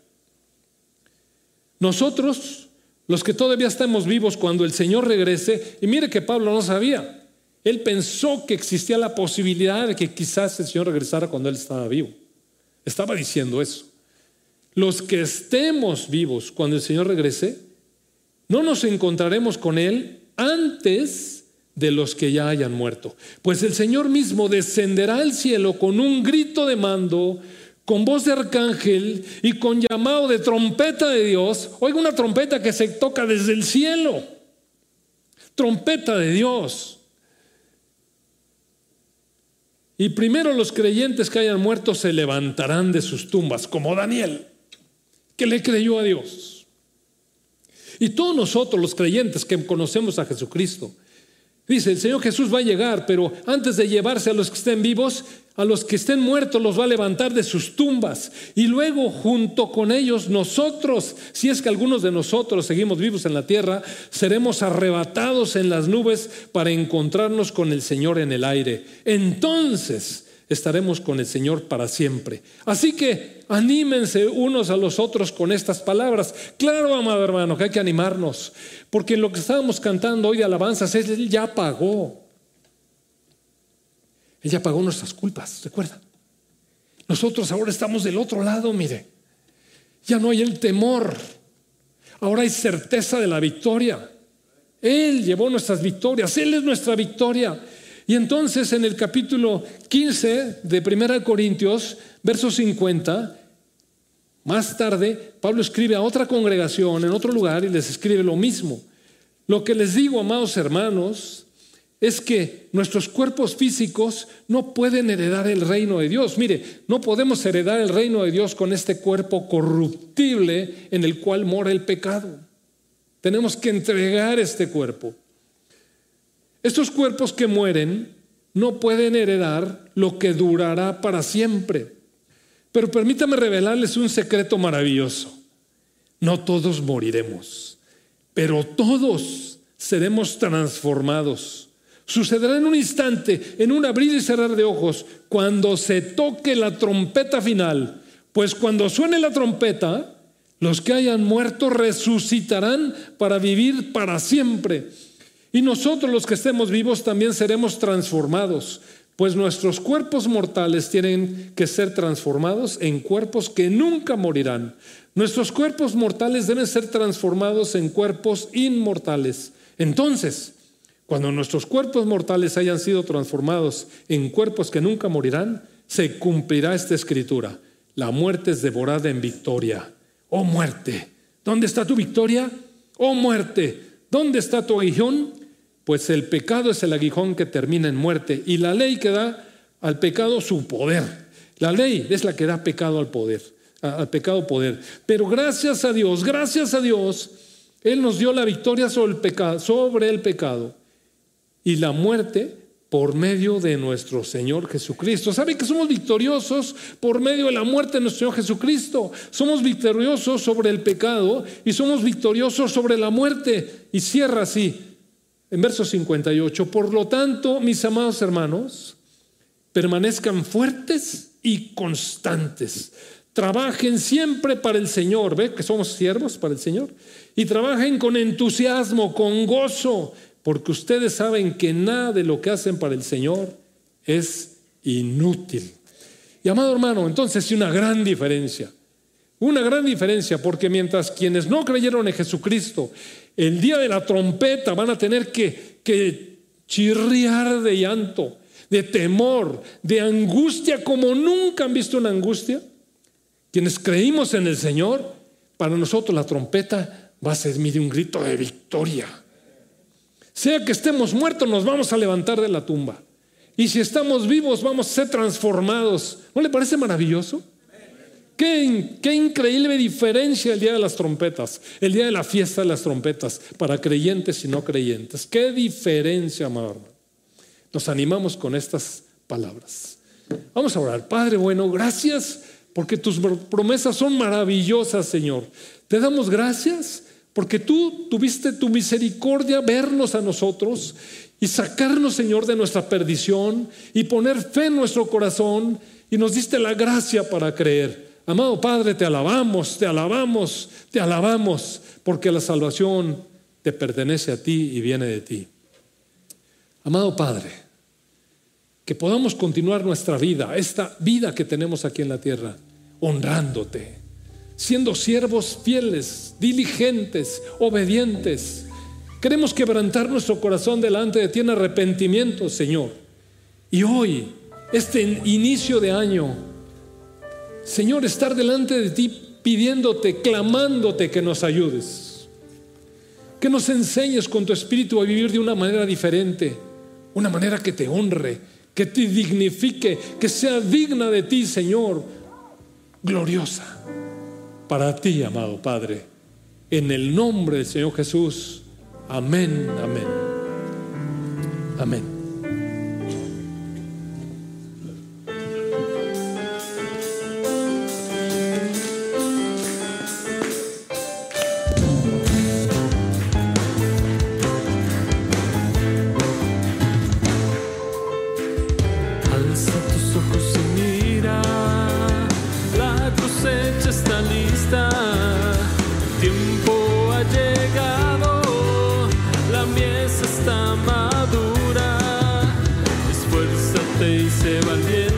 Nosotros, los que todavía estamos vivos cuando el Señor regrese, y mire que Pablo no sabía, él pensó que existía la posibilidad de que quizás el Señor regresara cuando él estaba vivo. Estaba diciendo eso. Los que estemos vivos cuando el Señor regrese, no nos encontraremos con Él antes de los que ya hayan muerto. Pues el Señor mismo descenderá al cielo con un grito de mando, con voz de arcángel y con llamado de trompeta de Dios. Oiga una trompeta que se toca desde el cielo. Trompeta de Dios. Y primero los creyentes que hayan muerto se levantarán de sus tumbas, como Daniel, que le creyó a Dios. Y todos nosotros los creyentes que conocemos a Jesucristo, Dice, el Señor Jesús va a llegar, pero antes de llevarse a los que estén vivos, a los que estén muertos los va a levantar de sus tumbas. Y luego junto con ellos nosotros, si es que algunos de nosotros seguimos vivos en la tierra, seremos arrebatados en las nubes para encontrarnos con el Señor en el aire. Entonces estaremos con el Señor para siempre. Así que anímense unos a los otros con estas palabras. Claro, amado hermano, que hay que animarnos, porque lo que estábamos cantando hoy de alabanzas es, Él ya pagó. Él ya pagó nuestras culpas, ¿recuerda? Nosotros ahora estamos del otro lado, mire. Ya no hay el temor, ahora hay certeza de la victoria. Él llevó nuestras victorias, Él es nuestra victoria. Y entonces en el capítulo 15 de 1 Corintios, verso 50, más tarde Pablo escribe a otra congregación en otro lugar y les escribe lo mismo. Lo que les digo, amados hermanos, es que nuestros cuerpos físicos no pueden heredar el reino de Dios. Mire, no podemos heredar el reino de Dios con este cuerpo corruptible en el cual mora el pecado. Tenemos que entregar este cuerpo. Estos cuerpos que mueren no pueden heredar lo que durará para siempre. Pero permítame revelarles un secreto maravilloso. No todos moriremos, pero todos seremos transformados. Sucederá en un instante, en un abrir y cerrar de ojos, cuando se toque la trompeta final. Pues cuando suene la trompeta, los que hayan muerto resucitarán para vivir para siempre. Y nosotros los que estemos vivos también seremos transformados, pues nuestros cuerpos mortales tienen que ser transformados en cuerpos que nunca morirán. Nuestros cuerpos mortales deben ser transformados en cuerpos inmortales. Entonces, cuando nuestros cuerpos mortales hayan sido transformados en cuerpos que nunca morirán, se cumplirá esta escritura. La muerte es devorada en victoria. Oh muerte, ¿dónde está tu victoria? Oh muerte, ¿dónde está tu aguijón? Pues el pecado es el aguijón que termina en muerte y la ley que da al pecado su poder. La ley es la que da pecado al poder, al pecado poder. Pero gracias a Dios, gracias a Dios, Él nos dio la victoria sobre el pecado, y la muerte por medio de nuestro Señor Jesucristo. ¿Sabe que somos victoriosos por medio de la muerte de nuestro Señor Jesucristo? Somos victoriosos sobre el pecado y somos victoriosos sobre la muerte. Y cierra así, en verso 58, por lo tanto, mis amados hermanos, permanezcan fuertes y constantes. Trabajen siempre para el Señor, ¿ve que somos siervos para el Señor? Y trabajen con entusiasmo, con gozo, porque ustedes saben que nada de lo que hacen para el Señor es inútil. Y amado hermano, entonces hay una gran diferencia. Una gran diferencia, porque mientras quienes no creyeron en Jesucristo el día de la trompeta van a tener que, chirriar de llanto, de temor, de angustia, como nunca han visto una angustia. Quienes creímos en el Señor, para nosotros la trompeta va a ser un grito de victoria. Sea que estemos muertos, nos vamos a levantar de la tumba. Y si estamos vivos, vamos a ser transformados. ¿No le parece maravilloso? Qué, increíble diferencia el día de las trompetas, el día de la fiesta de las trompetas, para creyentes y no creyentes. Qué diferencia, amado. Nos animamos con estas palabras. Vamos a orar. Padre bueno, gracias porque tus promesas son maravillosas, Señor. Te damos gracias porque tú tuviste tu misericordia vernos a nosotros y sacarnos, Señor, de nuestra perdición y poner fe en nuestro corazón y nos diste la gracia para creer. Amado Padre, te alabamos, te alabamos, te alabamos, porque la salvación te pertenece a ti y viene de ti. Amado Padre, que podamos continuar nuestra vida, esta vida que tenemos aquí en la tierra, honrándote, siendo siervos fieles, diligentes, obedientes. Queremos quebrantar nuestro corazón delante de ti en arrepentimiento, Señor. Y hoy, este inicio de año, Señor, estar delante de ti pidiéndote, clamándote que nos ayudes. Que nos enseñes con tu espíritu a vivir de una manera diferente, una manera que te honre, que te dignifique, que sea digna de ti, Señor, gloriosa para ti, amado Padre. En el nombre del Señor Jesús. Amén, amén. Amén. Hallelujah.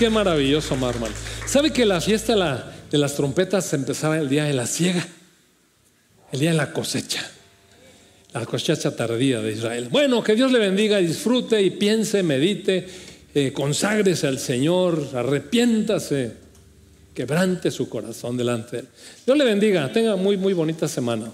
Qué maravilloso, hermano. ¿Sabe que la fiesta de las trompetas empezaba el día de la siega? El día de la cosecha. La cosecha tardía de Israel. Bueno, que Dios le bendiga, disfrute y piense, medite, eh, conságrese al Señor, arrepiéntase, quebrante su corazón delante de Él. Dios le bendiga, tenga muy, muy bonita semana.